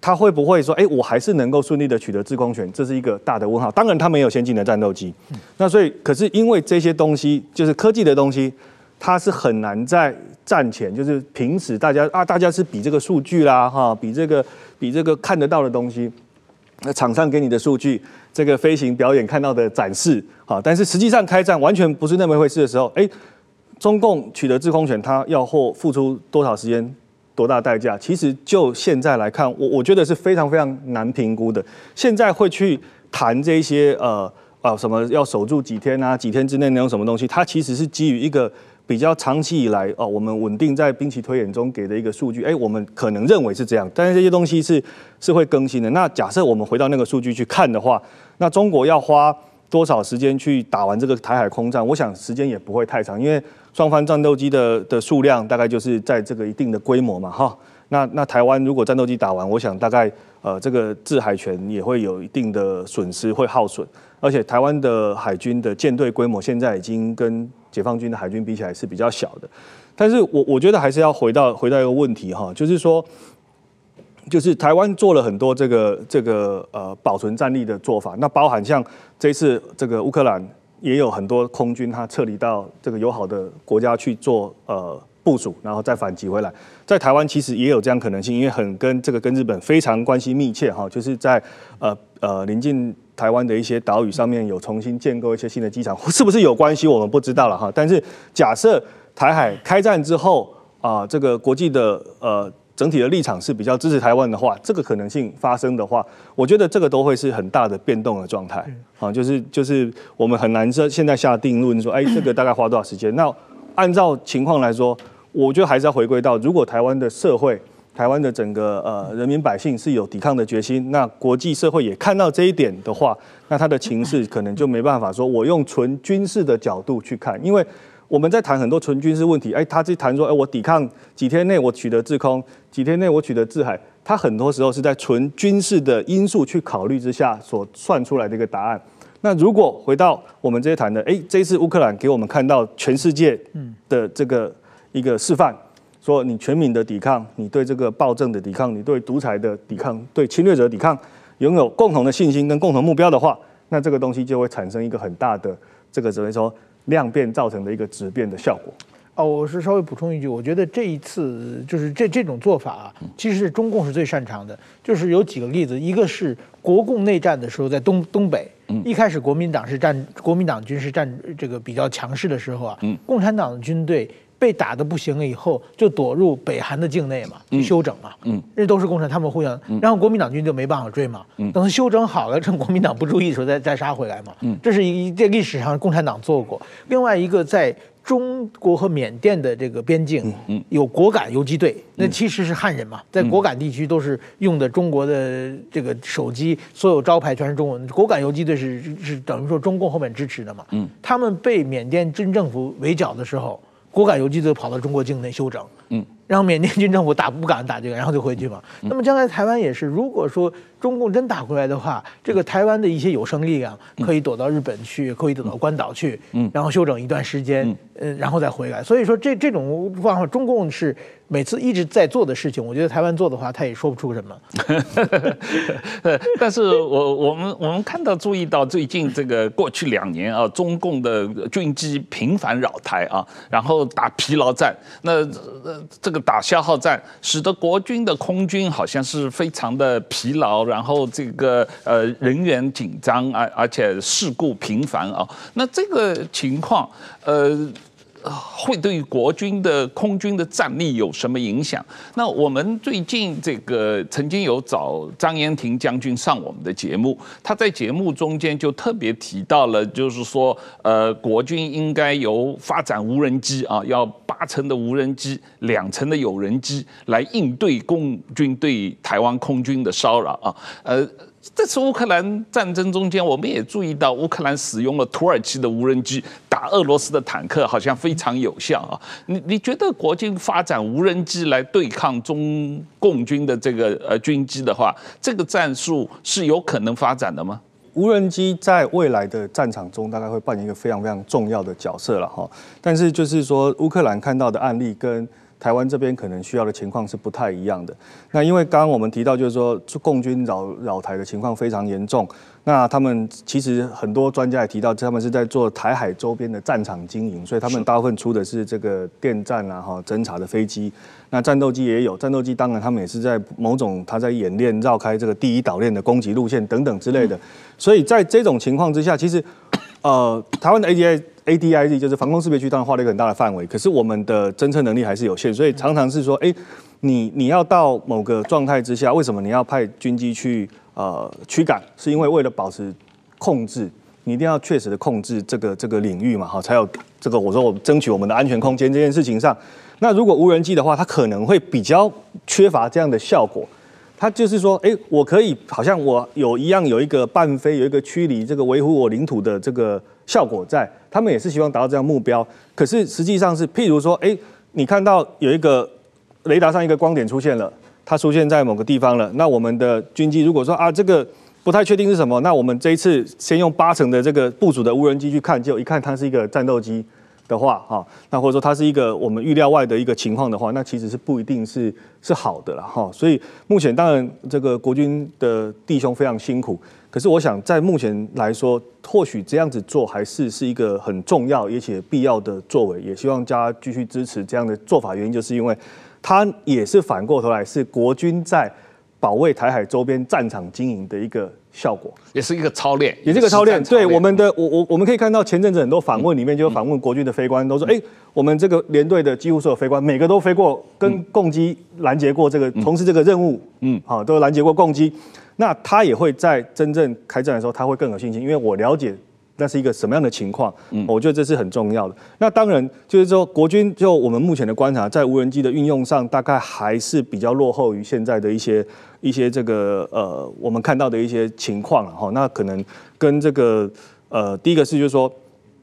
他会不会说，哎，我还是能够顺利的取得制空权？这是一个大的问号。当然，他没有先进的战斗机，那所以，可是因为这些东西就是科技的东西，它是很难在战前，就是平时大家啊，大家是比这个数据啦，哈，比这个比这个看得到的东西。那场上给你的数据，这个飞行表演看到的展示，好，但是实际上开战完全不是那么回事的时候，哎，中共取得制空权，他要或付出多少时间，多大代价？其实就现在来看，我我觉得是非常非常难评估的。现在会去谈这些呃呃什么要守住几天啊，几天之内能用什么东西？它其实是基于一个比较长期以来哦，我们稳定在兵棋推演中给的一个数据。哎，我们可能认为是这样，但是这些东西是是会更新的。那假设我们回到那个数据去看的话，那中国要花多少时间去打完这个台海空战？我想时间也不会太长，因为。双方战斗机的的数量大概就是在这个一定的规模嘛，哈。那那台湾如果战斗机打完，我想大概呃这个制海权也会有一定的损失，会耗损。而且台湾的海军的舰队规模现在已经跟解放军的海军比起来是比较小的。但是我我觉得还是要回到回到一个问题哈，就是说，就是台湾做了很多这个这个呃保存战力的做法，那包含像这次这个乌克兰。也有很多空军，他撤离到这个友好的国家去做呃部署，然后再反击回来。在台湾其实也有这样可能性，因为很跟这个跟日本非常关系密切哈，就是在呃呃临近台湾的一些岛屿上面有重新建构一些新的机场，是不是有关系我们不知道了哈。但是假设台海开战之后啊，这个国际的呃。整体的立场是比较支持台湾的话，这个可能性发生的话，我觉得这个都会是很大的变动的状态。啊，就是就是我们很难说现在下定论说，哎，这个大概花多少时间？那按照情况来说，我觉得还是要回归到，如果台湾的社会、台湾的整个呃人民百姓是有抵抗的决心，那国际社会也看到这一点的话，那他的情势可能就没办法说我用纯军事的角度去看，因为。我们在谈很多纯军事问题，哎，他去谈说，哎，我抵抗几天内我取得制空，几天内我取得制海，他很多时候是在纯军事的因素去考虑之下所算出来的一个答案。那如果回到我们这些谈的，哎，这一次乌克兰给我们看到全世界的这个一个示范，说你全民的抵抗，你对这个暴政的抵抗，你对独裁的抵抗，对侵略者的抵抗，拥有共同的信心跟共同目标的话，那这个东西就会产生一个很大的这个怎么说？量变造成的一个质变的效果。哦，我是稍微补充一句，我觉得这一次就是这这种做法啊，其实是中共是最擅长的。就是有几个例子，一个是国共内战的时候，在东东北，一开始国民党是占国民党军是占这个比较强势的时候啊，共产党的军队。被打的不行了以后，就躲入北韩的境内嘛，去休整嘛。嗯，这都是共产，他们互相，然后国民党军就没办法追嘛。嗯，等他休整好了，趁国民党不注意的时候再再杀回来嘛。嗯，这是一这历史上共产党做过。另外一个在中国和缅甸的这个边境，嗯，有果敢游击队，那其实是汉人嘛，在果敢地区都是用的中国的这个手机，所有招牌全是中文。果敢游击队是是等于说中共后面支持的嘛。嗯，他们被缅甸军政府围剿的时候。果敢游击队跑到中国境内休整，嗯，让缅甸军政府打不敢打这个，然后就回去嘛。那么将来台湾也是，如果说中共真打过来的话，这个台湾的一些有生力量可以躲到日本去，可以躲到关岛去，嗯，然后休整一段时间，嗯，然后再回来。所以说这这种方法，中共是。每次一直在做的事情，我觉得台湾做的话，他也说不出什么。但是我我们我们看到注意到最近这个过去两年啊，中共的军机频繁扰台啊，然后打疲劳战，那这个打消耗战，使得国军的空军好像是非常的疲劳，然然后这个呃人员紧张而，而且事故频繁啊，那这个情况呃。会对国军的空军的战力有什么影响？那我们最近这个曾经有找张延廷将军上我们的节目，他在节目中间就特别提到了，就是说，呃，国军应该由发展无人机啊，要八成的无人机，两成的有人机来应对共军对台湾空军的骚扰啊，呃。这次乌克兰战争中间，我们也注意到乌克兰使用了土耳其的无人机打俄罗斯的坦克，好像非常有效啊。你你觉得国军发展无人机来对抗中共军的这个呃军机的话，这个战术是有可能发展的吗？无人机在未来的战场中大概会扮演一个非常非常重要的角色了哈。但是就是说，乌克兰看到的案例跟。台湾这边可能需要的情况是不太一样的。那因为刚刚我们提到，就是说共军扰扰台的情况非常严重。那他们其实很多专家也提到，他们是在做台海周边的战场经营，所以他们大部分出的是这个电站啊、哈侦察的飞机。那战斗机也有，战斗机当然他们也是在某种他在演练绕开这个第一岛链的攻击路线等等之类的。所以在这种情况之下，其实呃，台湾的 ADI。ADIZ 就是防空识别区，当然画了一个很大的范围，可是我们的侦测能力还是有限，所以常常是说，哎，你你要到某个状态之下，为什么你要派军机去呃驱赶？是因为为了保持控制，你一定要确实的控制这个这个领域嘛，好，才有这个我说我争取我们的安全空间这件事情上。那如果无人机的话，它可能会比较缺乏这样的效果。它就是说，哎，我可以好像我有一样有一个伴飞，有一个驱离，这个维护我领土的这个效果在。他们也是希望达到这样目标。可是实际上是，譬如说，哎，你看到有一个雷达上一个光点出现了，它出现在某个地方了。那我们的军机如果说啊，这个不太确定是什么，那我们这一次先用八成的这个部署的无人机去看，就一看它是一个战斗机。的话，哈，那或者说它是一个我们预料外的一个情况的话，那其实是不一定是是好的了，哈。所以目前当然这个国军的弟兄非常辛苦，可是我想在目前来说，或许这样子做还是是一个很重要而且必要的作为，也希望大家继续支持这样的做法。原因就是因为它也是反过头来是国军在保卫台海周边战场经营的一个。效果也是一个操练，也是一个操练。对我们的，我我我们可以看到前阵子很多访问里面，就访问国军的飞官都说，哎，我们这个连队的几乎所有飞官，每个都飞过跟共机拦截过这个，从事这个任务，嗯，好，都拦截过共机。那他也会在真正开战的时候，他会更有信心，因为我了解。那是一个什么样的情况？嗯，我觉得这是很重要的。那当然就是说，国军就我们目前的观察，在无人机的运用上，大概还是比较落后于现在的一些一些这个呃，我们看到的一些情况了哈。那可能跟这个呃，第一个是就是说。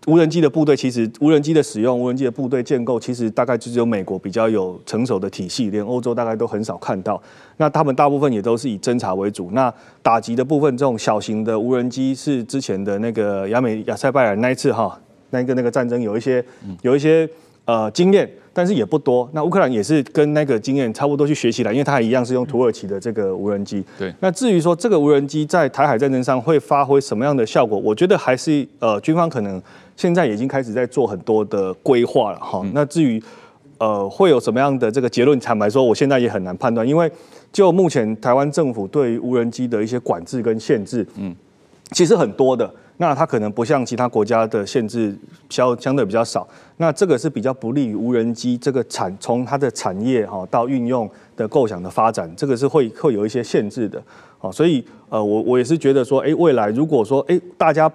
无人机的部队其实，无人机的使用，无人机的部队建构，其实大概就只有美国比较有成熟的体系，连欧洲大概都很少看到。那他们大部分也都是以侦察为主。那打击的部分，这种小型的无人机是之前的那个亚美亚塞拜尔那一次哈，那个那个战争有一些有一些呃经验。但是也不多，那乌克兰也是跟那个经验差不多去学习了，因为它还一样是用土耳其的这个无人机。对。那至于说这个无人机在台海战争上会发挥什么样的效果，我觉得还是呃军方可能现在已经开始在做很多的规划了哈。那至于呃会有什么样的这个结论，坦白说，我现在也很难判断，因为就目前台湾政府对于无人机的一些管制跟限制，嗯，其实很多的。那它可能不像其他国家的限制相相对比较少，那这个是比较不利于无人机这个产从它的产业哈到运用的构想的发展，这个是会会有一些限制的，好，所以呃我我也是觉得说，哎，未来如果说哎大家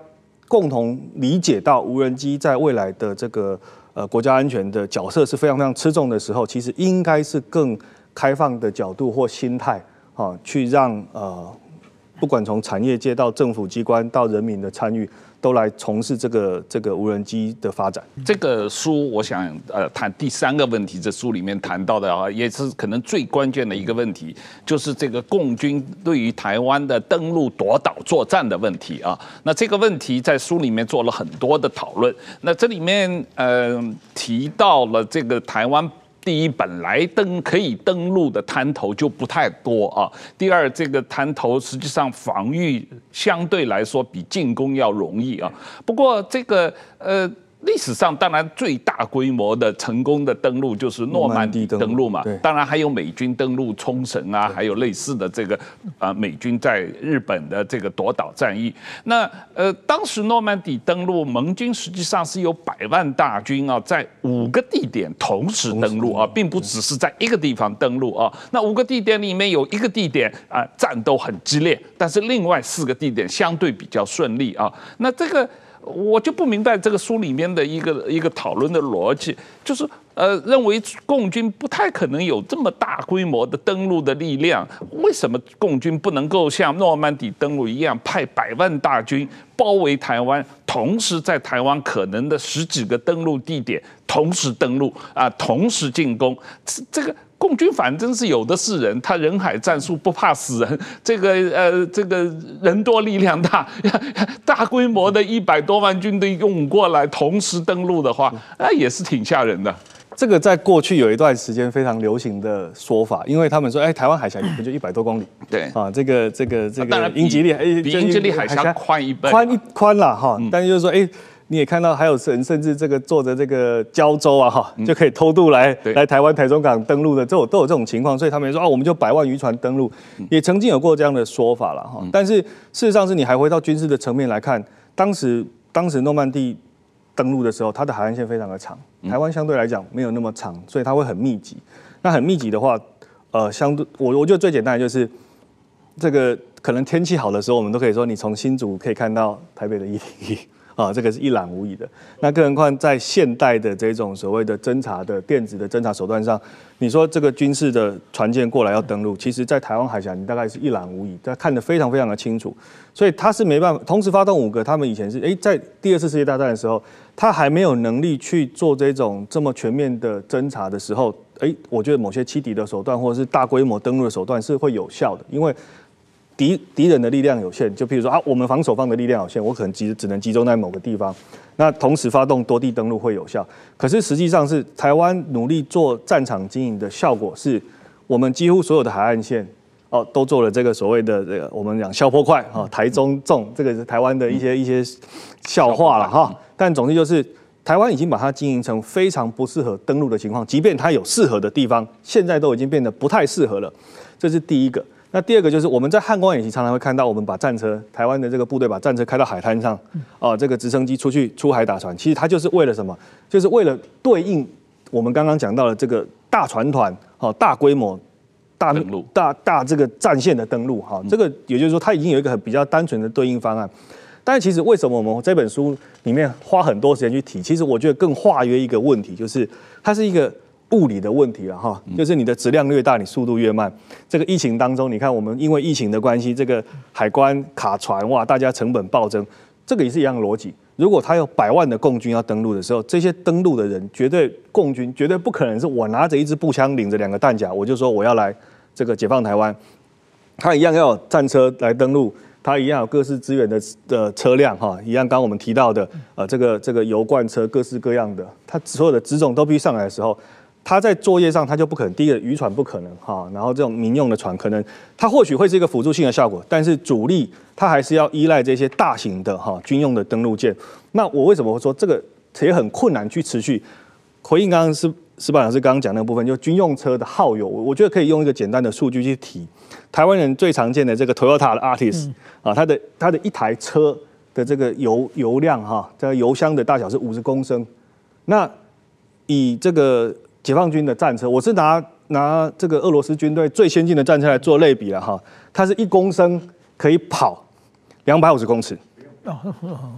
共同理解到无人机在未来的这个呃国家安全的角色是非常非常吃重的时候，其实应该是更开放的角度或心态啊，去让呃。不管从产业界到政府机关到人民的参与，都来从事这个这个无人机的发展。这个书，我想呃谈第三个问题，这书里面谈到的啊，也是可能最关键的一个问题，就是这个共军对于台湾的登陆夺岛作战的问题啊。那这个问题在书里面做了很多的讨论。那这里面呃提到了这个台湾。第一，本来登可以登陆的滩头就不太多啊。第二，这个滩头实际上防御相对来说比进攻要容易啊。不过这个呃。历史上当然最大规模的成功的登陆就是诺曼底登陆嘛，当然还有美军登陆冲绳啊，还有类似的这个啊美军在日本的这个夺岛战役。那呃当时诺曼底登陆，盟军实际上是有百万大军啊，在五个地点同时登陆啊，并不只是在一个地方登陆啊。那五个地点里面有一个地点啊战斗很激烈，但是另外四个地点相对比较顺利啊。那这个。我就不明白这个书里面的一个一个讨论的逻辑，就是呃认为共军不太可能有这么大规模的登陆的力量，为什么共军不能够像诺曼底登陆一样派百万大军包围台湾，同时在台湾可能的十几个登陆地点同时登陆啊，同时进攻这个。共军反正是有的是人，他人海战术不怕死人，这个呃，这个人多力量大，大规模的一百多万军队涌过来，同时登陆的话，那也是挺吓人的。这个在过去有一段时间非常流行的说法，因为他们说，哎，台湾海峡不就一百多公里？对啊，这个这个这个英吉利，哎，比英吉利海峡宽一倍，宽一宽了哈。但是就是说，哎。你也看到还有人甚至这个坐着这个胶州啊哈，就可以偷渡来来台湾台中港登陆的，都有都有这种情况，所以他们说啊，我们就百万渔船登陆，也曾经有过这样的说法了哈。但是事实上是你还回到军事的层面来看，当时当时诺曼底登陆的时候，它的海岸线非常的长，台湾相对来讲没有那么长，所以它会很密集。那很密集的话，呃，相对我我觉得最简单的就是这个可能天气好的时候，我们都可以说你从新竹可以看到台北的一零一。啊，这个是一览无遗的。那更何况在现代的这种所谓的侦查的电子的侦查手段上，你说这个军事的船舰过来要登陆，其实在台湾海峡你大概是一览无遗，他看得非常非常的清楚。所以他是没办法同时发动五个。他们以前是诶，在第二次世界大战的时候，他还没有能力去做这种这么全面的侦查的时候，诶，我觉得某些欺敌的手段或者是大规模登陆的手段是会有效的，因为。敌敌人的力量有限，就譬如说啊，我们防守方的力量有限，我可能集只能集中在某个地方。那同时发动多地登陆会有效，可是实际上是台湾努力做战场经营的效果是，我们几乎所有的海岸线哦都做了这个所谓的这个我们讲消波块哈，台中重这个是台湾的一些一些笑话了哈。但总之就是台湾已经把它经营成非常不适合登陆的情况，即便它有适合的地方，现在都已经变得不太适合了。这是第一个。那第二个就是我们在汉光演习常常会看到，我们把战车，台湾的这个部队把战车开到海滩上，啊，这个直升机出去出海打船，其实它就是为了什么？就是为了对应我们刚刚讲到的这个大船团，哈，大规模、大大大这个战线的登陆，哈，这个也就是说，它已经有一个很比较单纯的对应方案。但是其实为什么我们这本书里面花很多时间去提？其实我觉得更化约一个问题，就是它是一个。物理的问题了哈，就是你的质量越大，你速度越慢。这个疫情当中，你看我们因为疫情的关系，这个海关卡船哇，大家成本暴增，这个也是一样的逻辑。如果他有百万的共军要登陆的时候，这些登陆的人绝对共军绝对不可能是我拿着一支步枪，领着两个弹夹，我就说我要来这个解放台湾。他一样要有战车来登陆，他一样有各式资源的的车辆哈，一样刚刚我们提到的呃这个这个油罐车各式各样的，他所有的辎重都必须上来的时候。他在作业上，它就不可能。第一个渔船不可能哈，然后这种民用的船可能，它或许会是一个辅助性的效果，但是主力它还是要依赖这些大型的哈军用的登陆舰。那我为什么会说这个也很困难去持续？回应刚刚是石板老师刚刚讲那个部分，就军用车的耗油，我觉得可以用一个简单的数据去提。台湾人最常见的这个 Toyota 的 Artis 啊，它的它的一台车的这个油油量哈，这个油箱的大小是五十公升。那以这个解放军的战车，我是拿拿这个俄罗斯军队最先进的战车来做类比了哈，它是一公升可以跑两百五十公尺，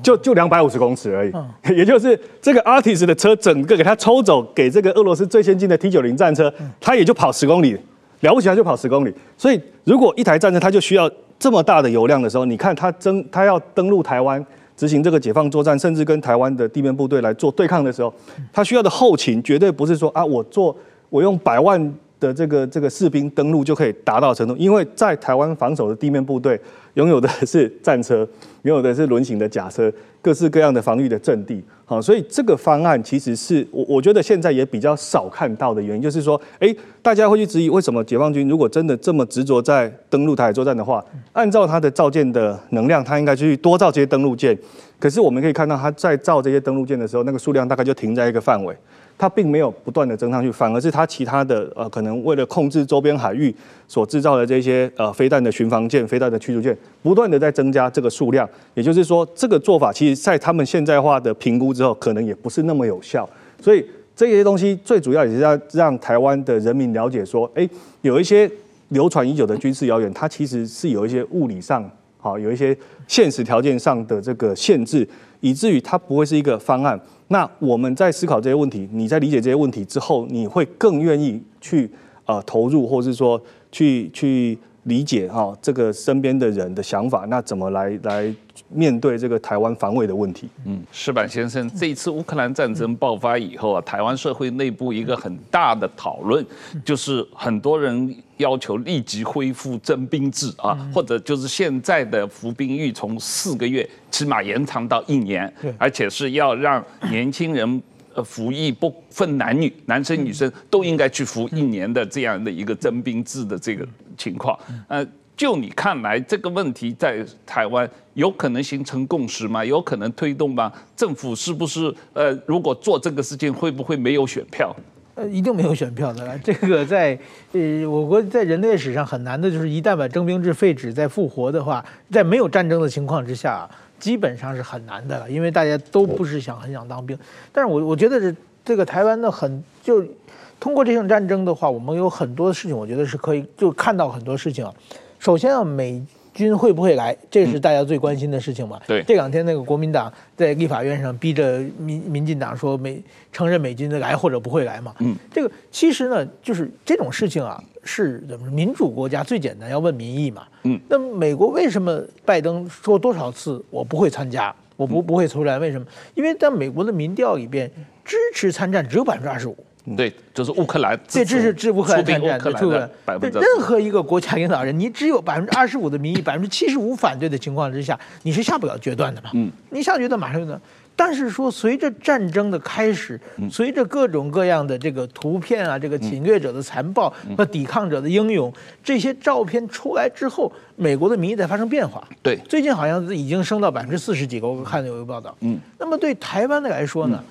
就就两百五十公尺而已，也就是这个 Artis 的车整个给它抽走，给这个俄罗斯最先进的 T 九零战车，它也就跑十公里，了不起它就跑十公里。所以如果一台战车它就需要这么大的油量的时候，你看它登它要登陆台湾。执行这个解放作战，甚至跟台湾的地面部队来做对抗的时候，他需要的后勤绝对不是说啊，我做我用百万的这个这个士兵登陆就可以达到程度，因为在台湾防守的地面部队拥有的是战车，拥有的是轮型的甲车，各式各样的防御的阵地。好，所以这个方案其实是我我觉得现在也比较少看到的原因，就是说，诶，大家会去质疑为什么解放军如果真的这么执着在登陆台海作战的话，按照他的造舰的能量，他应该去多造这些登陆舰。可是我们可以看到，他在造这些登陆舰的时候，那个数量大概就停在一个范围。它并没有不断的增上去，反而是它其他的呃，可能为了控制周边海域所制造的这些呃飞弹的巡防舰、飞弹的驱逐舰，不断的在增加这个数量。也就是说，这个做法其实在他们现代化的评估之后，可能也不是那么有效。所以这些东西最主要也是要让台湾的人民了解说，哎，有一些流传已久的军事谣言，它其实是有一些物理上好，有一些现实条件上的这个限制，以至于它不会是一个方案。那我们在思考这些问题，你在理解这些问题之后，你会更愿意去呃投入，或是说去去理解哈这个身边的人的想法，那怎么来来面对这个台湾防卫的问题？嗯，石板先生，这一次乌克兰战争爆发以后啊，台湾社会内部一个很大的讨论，就是很多人要求立即恢复征兵制啊，或者就是现在的服兵役从四个月起码延长到一年，而且是要让年轻人呃服役不分男女，男生女生都应该去服一年的这样的一个征兵制的这个情况，呃。就你看来，这个问题在台湾有可能形成共识吗？有可能推动吗？政府是不是呃，如果做这个事情，会不会没有选票？呃，一定没有选票的了。这个在呃，我国在人类史上很难的，就是一旦把征兵制废止再复活的话，在没有战争的情况之下，基本上是很难的了，因为大家都不是想很想当兵。但是我我觉得是这个台湾的很就。通过这场战争的话，我们有很多事情，我觉得是可以就看到很多事情。首先啊，美军会不会来，这是大家最关心的事情嘛。对，这两天那个国民党在立法院上逼着民民进党说美承认美军的来或者不会来嘛。嗯，这个其实呢，就是这种事情啊，是怎么说？民主国家最简单要问民意嘛。嗯，那美国为什么拜登说多少次我不会参加，我不不会出来？为什么？因为在美国的民调里边，支持参战只有百分之二十五。对，就是乌克兰，这支持支乌克兰参战，对，对，任何一个国家领导人，你只有百分之二十五的民意，百分之七十五反对的情况之下，你是下不了决断的嘛？嗯，你下决断马上就能。但是说，随着战争的开始，随着各种各样的这个图片啊，这个侵略者的残暴和抵抗者的英勇，这些照片出来之后，美国的民意在发生变化。对，最近好像已经升到百分之四十几个，我看有一个报道。嗯，那么对台湾的来说呢？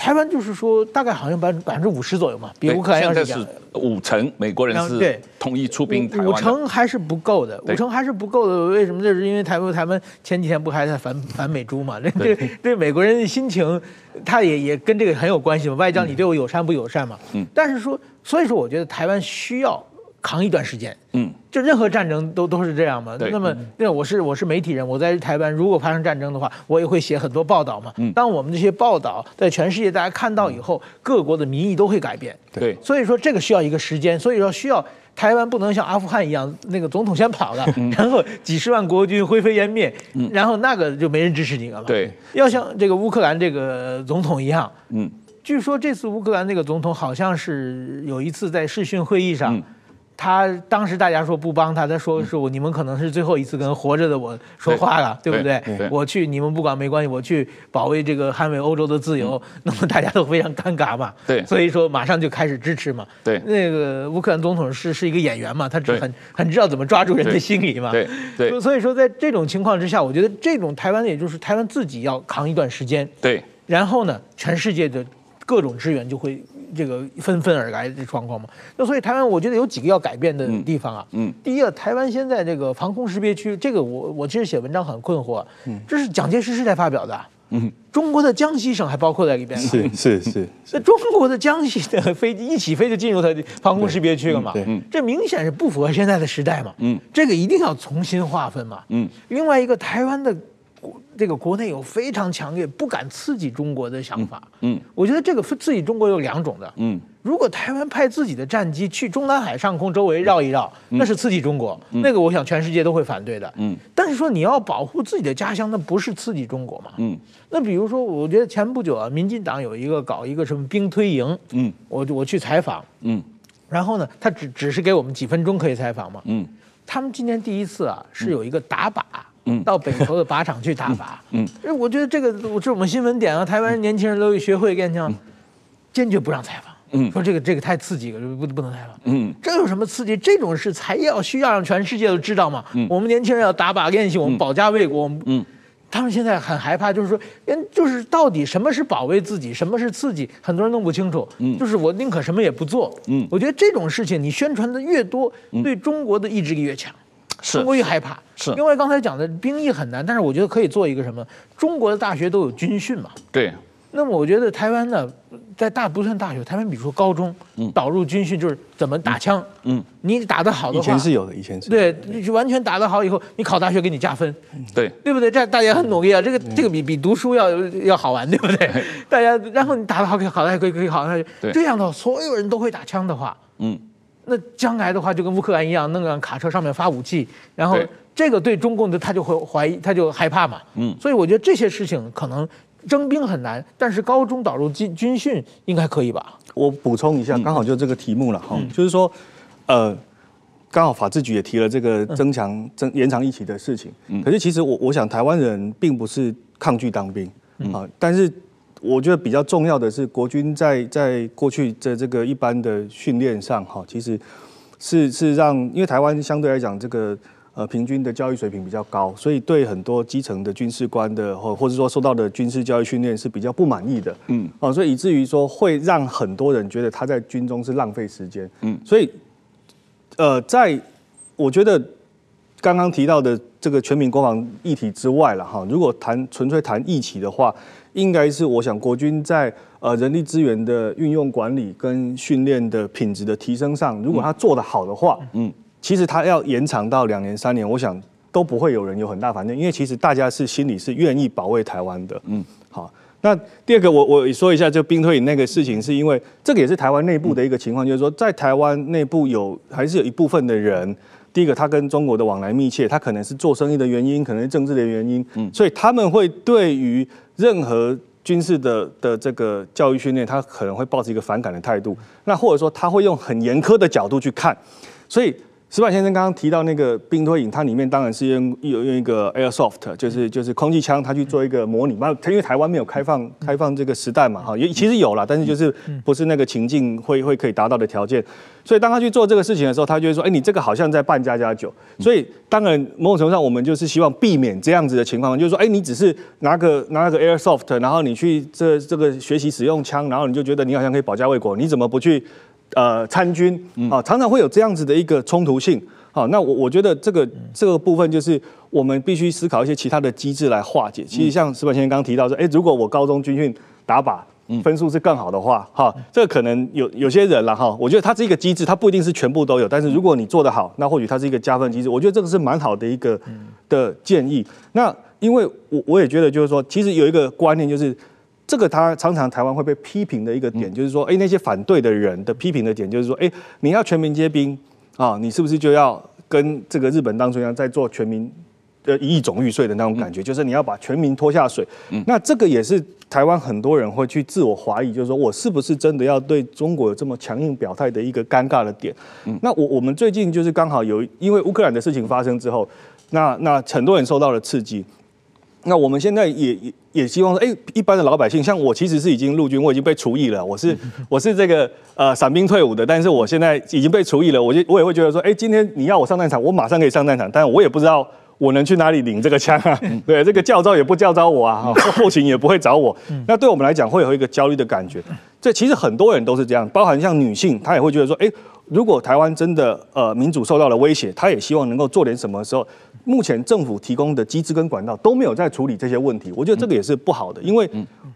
台湾就是说，大概好像百分百分之五十左右嘛，比乌克兰要是五成美国人是同意出兵台湾，五成还是不够的，五成还是不够的。为什么？就是因为台湾台湾前几天不还在反 反美猪嘛？这这对美国人的心情，他也也跟这个很有关系嘛。外交你对我友善不友善嘛？嗯。但是说，所以说，我觉得台湾需要。扛一段时间，嗯，就任何战争都都是这样嘛。那么，那我是我是媒体人，我在台湾，如果发生战争的话，我也会写很多报道嘛。嗯，当我们这些报道在全世界大家看到以后，各国的民意都会改变。对，所以说这个需要一个时间，所以说需要台湾不能像阿富汗一样，那个总统先跑了，然后几十万国军灰飞烟灭，然后那个就没人支持你了嘛。对，要像这个乌克兰这个总统一样，嗯，据说这次乌克兰那个总统好像是有一次在视讯会议上。他当时大家说不帮他，他说是我你们可能是最后一次跟活着的我说话了，对，对不对？我去你们不管没关系，我去保卫这个捍卫欧洲的自由，嗯、那么大家都非常尴尬嘛。对，所以说马上就开始支持嘛。对，那个乌克兰总统是是一个演员嘛，他只很很知道怎么抓住人的心理嘛。对对，对，所以说在这种情况之下，我觉得这种台湾也就是台湾自己要扛一段时间。对，然后呢，全世界的各种支援就会。这个纷纷而来的状况嘛，那所以台湾我觉得有几个要改变的地方啊。嗯，第一个，台湾现在这个防空识别区，这个我我其实写文章很困惑。嗯，这是蒋介石时代发表的。嗯，中国的江西省还包括在里边。是是是。那中国的江西的飞机一起飞就进入它的防空识别区了嘛？对，这明显是不符合现在的时代嘛。嗯，这个一定要重新划分嘛。嗯，另外一个台湾的。这个国内有非常强烈不敢刺激中国的想法，嗯，嗯，我觉得这个刺激中国有两种的，嗯，如果台湾派自己的战机去中南海上空周围绕一绕，嗯、那是刺激中国，嗯、那个我想全世界都会反对的，嗯，但是说你要保护自己的家乡，那不是刺激中国嘛，嗯，那比如说，我觉得前不久啊，民进党有一个搞一个什么兵推营，嗯，我我去采访，嗯，然后呢，他只只是给我们几分钟可以采访嘛，嗯，他们今年第一次啊是有一个打靶。嗯，到北投的靶场去打靶。嗯，我觉得这个我是我们新闻点啊，台湾年轻人都学会跟你讲，坚决不让采访。嗯，说这个这个太刺激了，不不能采访。嗯，这有什么刺激？这种事才要需要让全世界都知道嘛。嗯，我们年轻人要打靶练习，我们保家卫国。嗯，他们现在很害怕，就是说，人就是到底什么是保卫自己，什么是刺激，很多人弄不清楚。嗯，就是我宁可什么也不做。嗯，我觉得这种事情你宣传的越多，对中国的意志力越强。中国越害怕，是因为刚才讲的兵役很难，但是我觉得可以做一个什么？中国的大学都有军训嘛。对。那么我觉得台湾呢，在大不算大学，台湾比如说高中，导入军训就是怎么打枪。嗯。你打得好的话，以前是有的，以前是。对，你完全打得好以后，你考大学给你加分。对。对不对？这大家很努力啊，这个这个比比读书要要好玩，对不对？大家，然后你打得好，可以考大学，可以可以考大学。对。这样的话，所有人都会打枪的话，嗯。那将来的话，就跟乌克兰一样，弄辆卡车上面发武器，然后这个对中共的他就会怀疑，他就害怕嘛。嗯，所以我觉得这些事情可能征兵很难，但是高中导入军军训应该可以吧？我补充一下，刚好就这个题目了哈，嗯、就是说，呃，刚好法制局也提了这个增强、增延长役期的事情。嗯，可是其实我我想台湾人并不是抗拒当兵啊，嗯、但是。我觉得比较重要的是，国军在在过去的这个一般的训练上，哈，其实是是让，因为台湾相对来讲，这个呃平均的教育水平比较高，所以对很多基层的军事官的或或者说受到的军事教育训练是比较不满意的，嗯，啊，所以以至于说会让很多人觉得他在军中是浪费时间，嗯，所以呃，在我觉得刚刚提到的这个全民国防议题之外了哈。如果谈纯粹谈义气的话，应该是我想国军在呃人力资源的运用管理跟训练的品质的提升上，如果他做得好的话，嗯，其实他要延长到两年三年，我想都不会有人有很大反对，因为其实大家是心里是愿意保卫台湾的，嗯，好。那第二个我我说一下就兵推演那个事情，是因为这个也是台湾内部的一个情况，就是说在台湾内部有还是有一部分的人。第一个，他跟中国的往来密切，他可能是做生意的原因，可能是政治的原因，嗯，所以他们会对于任何军事的的这个教育训练，他可能会抱持一个反感的态度，那或者说他会用很严苛的角度去看，所以。矢板先生刚刚提到那个冰推影，它里面当然是用有用一个 airsoft，就是就是空气枪，它去做一个模拟嘛。因为台湾没有开放开放这个时代嘛，哈，也其实有啦，但是就是不是那个情境会会可以达到的条件。所以当他去做这个事情的时候，他就会说，哎，你这个好像在扮家家酒。所以当然某种程度上，我们就是希望避免这样子的情况，就是说，哎，你只是拿个拿个 airsoft，然后你去这这个学习使用枪，然后你就觉得你好像可以保家卫国，你怎么不去？呃，参军啊，常常会有这样子的一个冲突性。好，那我我觉得这个这个部分就是我们必须思考一些其他的机制来化解。其实像石板先生刚刚提到说，哎，如果我高中军训打靶分数是更好的话，哈，这个可能有有些人了哈。我觉得它是一个机制，它不一定是全部都有，但是如果你做得好，那或许它是一个加分机制。我觉得这个是蛮好的一个的建议。那因为我我也觉得就是说，其实有一个观念就是。这个他常常台湾会被批评的一个点，就是说，哎，那些反对的人的批评的点，就是说，哎，你要全民皆兵啊，你是不是就要跟这个日本当初一样，在做全民的一亿种玉税的那种感觉，就是你要把全民拖下水。那这个也是台湾很多人会去自我怀疑，就是说我是不是真的要对中国有这么强硬表态的一个尴尬的点。那我我们最近就是刚好有因为乌克兰的事情发生之后，那那很多人受到了刺激。那我们现在也也也希望说，哎，一般的老百姓，像我其实是已经陆军，我已经被除役了，我是 我是这个呃伞兵退伍的，但是我现在已经被除役了，我就我也会觉得说，哎，今天你要我上战场，我马上可以上战场，但我也不知道我能去哪里领这个枪啊，对，这个教招也不教招我啊，后勤也不会找我，那对我们来讲会有一个焦虑的感觉，这其实很多人都是这样，包含像女性，她也会觉得说，哎。如果台湾真的呃民主受到了威胁，她也希望能够做点什么的时候，目前政府提供的机制跟管道都没有在处理这些问题，我觉得这个也是不好的。因为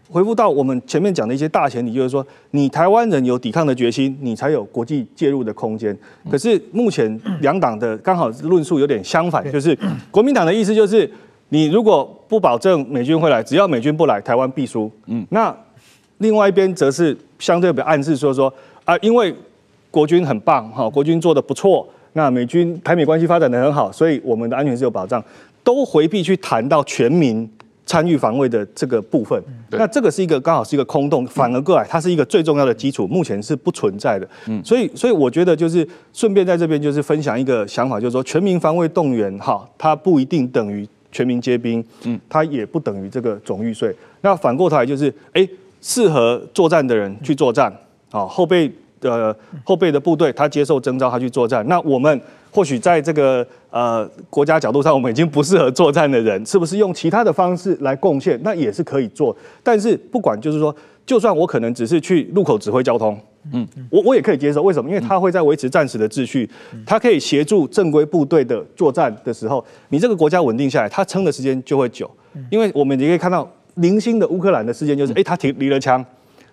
回复到我们前面讲的一些大前提，就是说你台湾人有抵抗的决心，你才有国际介入的空间。可是目前两党的刚好论述有点相反，就是国民党的意思就是你如果不保证美军会来，只要美军不来，台湾必输。嗯，那另外一边则是相对比较暗示说说啊，因为。国军很棒，哈，国军做的不错。那美军台美关系发展的很好，所以我们的安全是有保障。都回避去谈到全民参与防卫的这个部分。那这个是一个刚好是一个空洞，反而过来，它是一个最重要的基础，目前是不存在的。嗯，所以所以我觉得就是顺便在这边就是分享一个想法，就是说全民防卫动员，哈，它不一定等于全民皆兵，嗯，它也不等于这个总预税。那反过头来就是，哎，适合作战的人去作战，啊，后备。的，后备的部队他接受征召，他去作战。那我们或许在这个呃国家角度上，我们已经不适合作战的人，是不是用其他的方式来贡献？那也是可以做。但是不管就是说，就算我可能只是去路口指挥交通，嗯，我我也可以接受。为什么？因为他会在维持战时的秩序，他可以协助正规部队的作战的时候，你这个国家稳定下来，他撑的时间就会久。因为我们也可以看到零星的乌克兰的事件，就是哎，他提离了枪，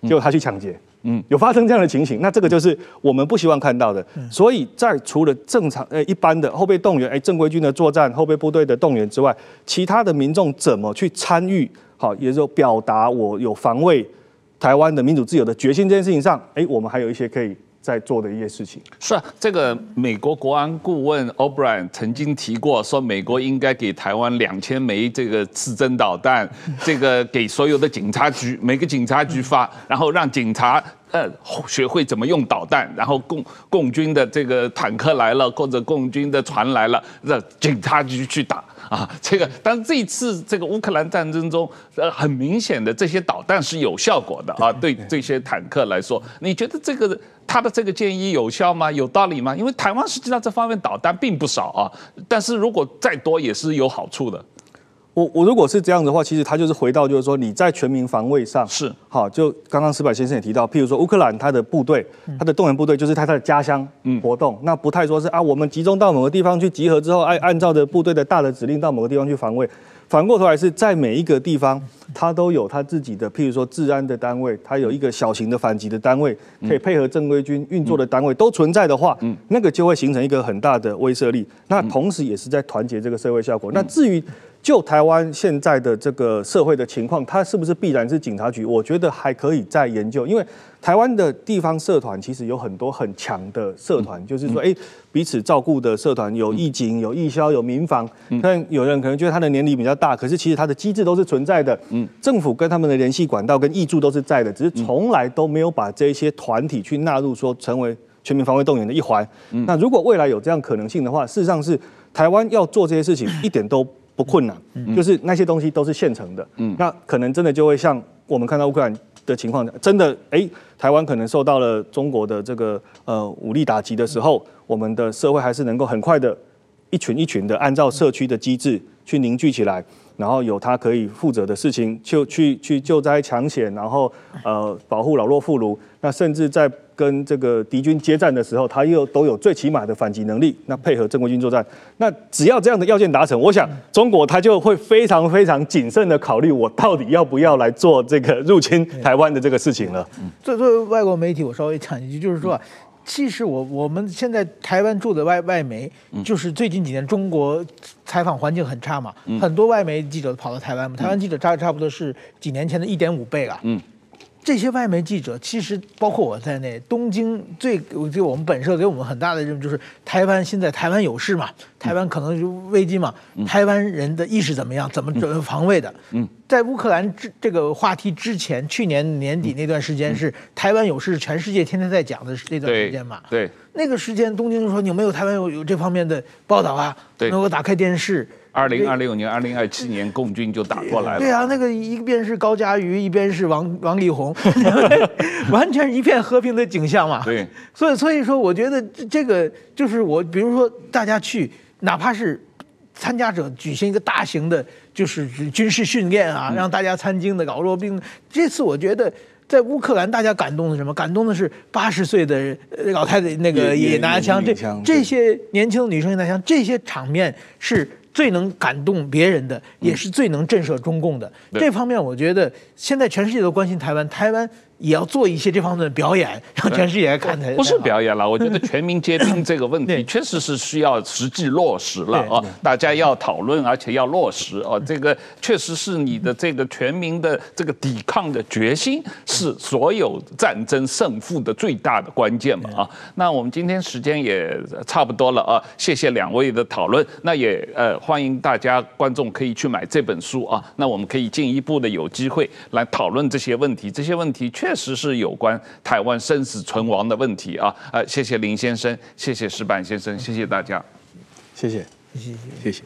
结果他去抢劫。嗯，有发生这样的情形，那这个就是我们不希望看到的。所以在除了正常呃一般的后备动员，哎，正规军的作战、后备部队的动员之外，其他的民众怎么去参与？好，也就表达我有防卫台湾的民主自由的决心这件事情上，哎，我们还有一些可以。在做的一些事情是啊，这个美国国安顾问 O'Brien 曾经提过，说美国应该给台湾两千枚这个刺针导弹，这个给所有的警察局，每个警察局发，然后让警察呃学会怎么用导弹，然后共共军的这个坦克来了或者共军的船来了，让警察局去打。啊，这个，但这一次这个乌克兰战争中，呃，很明显的这些导弹是有效果的啊，对这些坦克来说，你觉得这个他的这个建议有效吗？有道理吗？因为台湾实际上这方面导弹并不少啊，但是如果再多也是有好处的。我我如果是这样的话，其实他就是回到就是说你在全民防卫上是好，就刚刚石柏先生也提到，譬如说乌克兰他的部队，他的动员部队就是他他的家乡活动，嗯、那不太说是啊，我们集中到某个地方去集合之后，按按照着部队的大的指令到某个地方去防卫。反过头来是在每一个地方，他都有他自己的，譬如说治安的单位，他有一个小型的反击的单位，可以配合正规军运作的单位都存在的话，那个就会形成一个很大的威慑力。那同时也是在团结这个社会效果。那至于就台湾现在的这个社会的情况，它是不是必然是警察局？我觉得还可以再研究，因为。台湾的地方社团其实有很多很强的社团，嗯、就是说，哎，彼此照顾的社团有义警、有义消、有民防。但有人可能觉得他的年龄比较大，可是其实他的机制都是存在的。嗯，政府跟他们的联系管道跟挹注都是在的，只是从来都没有把这些团体去纳入说成为全民防卫动员的一环。嗯，那如果未来有这样可能性的话，事实上是台湾要做这些事情 一点都不困难，就是那些东西都是现成的。嗯，那可能真的就会像我们看到乌克兰。的情况，真的，哎，台湾可能受到了中国的这个呃武力打击的时候，我们的社会还是能够很快的，一群一群的按照社区的机制去凝聚起来，然后有他可以负责的事情，就去去救灾抢险，然后呃保护老弱妇孺，那甚至在。跟这个敌军接战的时候，他又都有最起码的反击能力。那配合正规军作战，那只要这样的要件达成，我想中国他就会非常非常谨慎的考虑，我到底要不要来做这个入侵台湾的这个事情了。作作为外国媒体，我稍微讲一句，就是说，其实我我们现在台湾驻的外外媒，就是最近几年中国采访环境很差嘛，很多外媒记者跑到台湾嘛，台湾记者差差不多是几年前的一点五倍了。嗯。这些外媒记者其实包括我在内，东京最就我们本社给我们很大的任务就是台湾现在台湾有事嘛，台湾可能就危机嘛，台湾人的意识怎么样，怎么防卫的？嗯，在乌克兰这这个话题之前，去年年底那段时间是台湾有事，全世界天天在讲的那段时间嘛。对，那个时间东京就说你有没有台湾有有这方面的报道啊？对，能够打开电视。二零二六年、二零二七年，共军就打过来了。对啊，那个一边是高佳瑜，一边是王王力宏，完全是一片和平的景象嘛。对，所以所以说，我觉得这个就是我，比如说大家去，哪怕是参加者举行一个大型的，就是军事训练啊，让大家参军的，搞弱兵。这次我觉得在乌克兰，大家感动的什么？感动的是八十岁的老太太那个也拿枪，这这些年轻的女生也拿枪，这些场面是。最能感动别人的，也是最能震慑中共的。嗯、这方面，我觉得现在全世界都关心台湾，台湾。也要做一些这方面的表演，让全世界来看台。不是表演了，我觉得全民皆兵这个问题确实是需要实际落实了啊！大家要讨论，而且要落实啊！这个确实是你的这个全民的这个抵抗的决心，是所有战争胜负的最大的关键嘛啊！那我们今天时间也差不多了啊！谢谢两位的讨论，那也呃欢迎大家观众可以去买这本书啊！那我们可以进一步的有机会来讨论这些问题，这些问题确。确实是有关台湾生死存亡的问题啊！呃，谢谢林先生，谢谢石板先生，谢谢大家，谢谢，谢谢，谢谢。